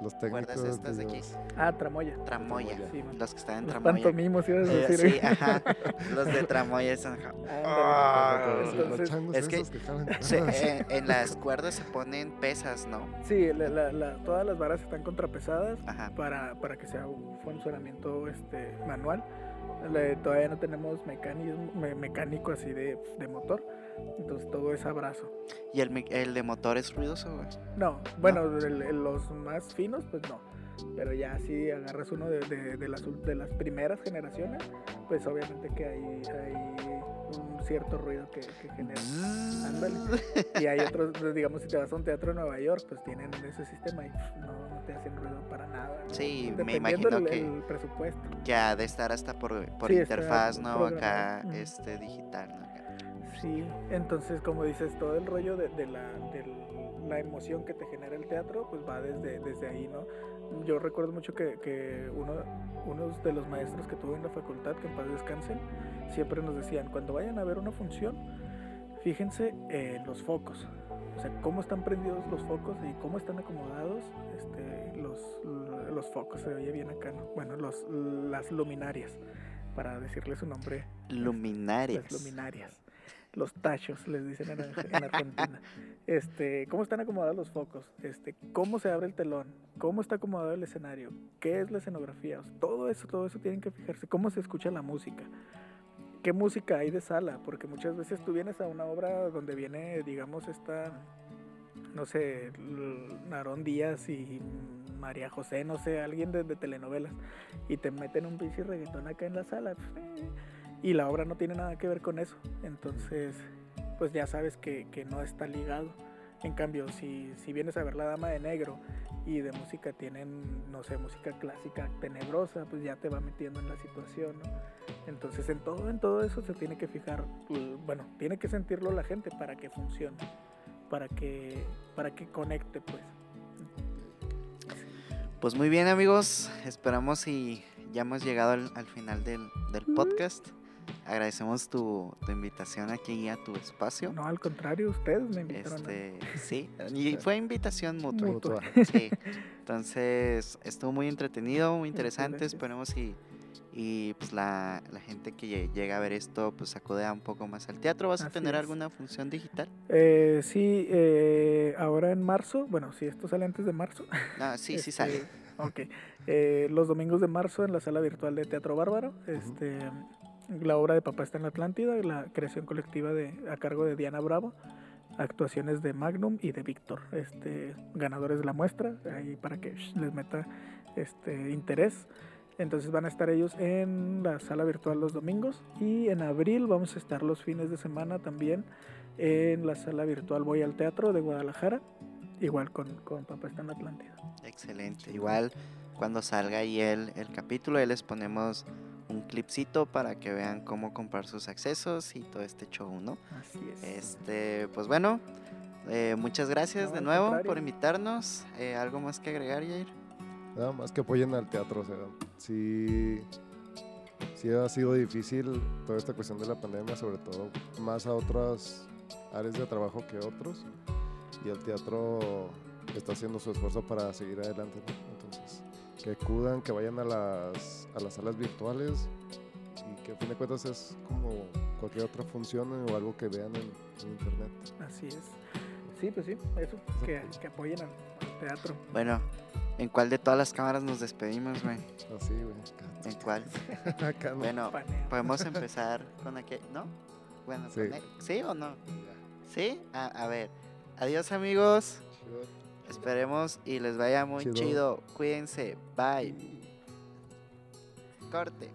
Los cuerdas técnicos, estas de aquí. Ah, tramoya. Tramoya. Sí, man. Los que están en Los tramoya. pantomimos, ibas a Eh, decir. sí, ajá. Los de tramoya son. Ah, sí, los changos es que que se- en, en las cuerdas se ponen pesas, ¿no? sí, la- la- la- todas las varas están contrapesadas Ajá. para, para que sea un funcionamiento este, manual. Le- todavía no tenemos mecanismo, me- mecánico así de, de motor, entonces todo es abrazo. Y el, el de motor es ruidoso, güey. No, bueno, el- el- los más finos, pues no. Pero ya si agarras uno de, de- de las, de las primeras generaciones, pues obviamente que hay, hay un cierto ruido que, que genera. Ándale. Y hay otros, pues, digamos, si te vas a un teatro en Nueva York, pues tienen ese sistema y pff, no, no te hacen ruido para nada. ¿no? Sí, me imagino el, que- el presupuesto. Que ha de estar hasta por, por Sí, interfaz, ¿no? Acá, este, digital, ¿no? Acá. Sí, entonces como dices, todo el rollo de, de la, de la emoción que te genera el teatro, pues va desde, desde ahí, ¿no? Yo recuerdo mucho que, que uno, unos de los maestros que tuve en la facultad, que en paz descansen, siempre nos decían, cuando vayan a ver una función, fíjense en los focos, o sea, cómo están prendidos los focos y cómo están acomodados este, los, los focos, se oye bien acá, ¿no? Bueno, los, las luminarias, para decirle su nombre Luminarias. las luminarias. Los tachos, les dicen en, en Argentina. Este, ¿Cómo están acomodados los focos? Este, ¿Cómo se abre el telón? ¿Cómo está acomodado el escenario? ¿Qué es la escenografía? O sea, todo eso, todo eso tienen que fijarse. ¿Cómo se escucha la música? ¿Qué música hay de sala? Porque muchas veces tú vienes a una obra donde viene, digamos, esta, no sé, Narón Díaz y María José, no sé, alguien de, telenovelas, y te meten un pinche reggaetón acá en la sala. Y la obra no tiene nada que ver con eso. Entonces, pues ya sabes que no está ligado. En cambio, si, si vienes a ver La Dama de Negro y de música tienen, no sé, música clásica tenebrosa, pues ya te va metiendo en la situación, ¿no? Entonces, en todo, en todo eso se tiene que fijar, l- bueno, tiene que sentirlo la gente para que funcione, para que, para que conecte, pues. Pues muy bien, amigos. Esperamos y ya hemos llegado al, al final del, del podcast. Agradecemos tu, tu invitación aquí a tu espacio. No, al contrario, ustedes me invitaron. a- Este, sí, y fue invitación mutua. Mutua. Sí. Entonces, estuvo muy entretenido, muy interesante. gracias. Esperemos y, y pues la, la gente que lle- llega a ver esto, pues acuda un poco más al teatro. ¿Vas a tener es. alguna función digital? Eh, sí, eh, ahora en marzo, bueno, si esto sale antes de marzo. Ah, sí, sí Este, sale. Ok. Eh, los domingos de marzo en la sala virtual de Teatro Bárbaro. Este, la obra de Papá está en la Atlántida, la creación colectiva de, a cargo de Diana Bravo. Actuaciones de Magnum y de Víctor, este, ganadores de la muestra, ahí para que sh, les meta este interés. Entonces van a estar ellos en la sala virtual los domingos y en abril vamos a estar los fines de semana también en la sala virtual Voy al Teatro de Guadalajara, igual con, con Papá está en Atlántida. Excelente. Igual cuando salga ahí el, el capítulo, ahí les ponemos un clipcito para que vean cómo comprar sus accesos y todo este show, ¿no? Así es. Este, pues bueno, eh, muchas gracias No, de nuevo contrario. por invitarnos. Eh, ¿Algo más que agregar, Jair? Nada más que apoyen al teatro, o sea, sí, sí ha sido difícil toda esta cuestión de la pandemia, sobre todo más a otras áreas de trabajo que otros, y el teatro está haciendo su esfuerzo para seguir adelante, ¿no? Entonces, que acudan, que vayan a las, a las salas virtuales, y que a fin de cuentas es como cualquier otra función o algo que vean en, en internet. Así es. Sí, pues sí, eso, que, que apoyen al, al teatro. Bueno, ¿en cuál de todas las cámaras nos despedimos, güey? Así, güey. ¿En cuál? acá. No. Bueno, Paneo. podemos empezar con aquel, ¿no? Bueno, Sí. ¿sí o no? ¿Sí? A, a ver. Adiós, amigos. Esperemos y les vaya muy Chido. chido. Cuídense. Bye. Corte.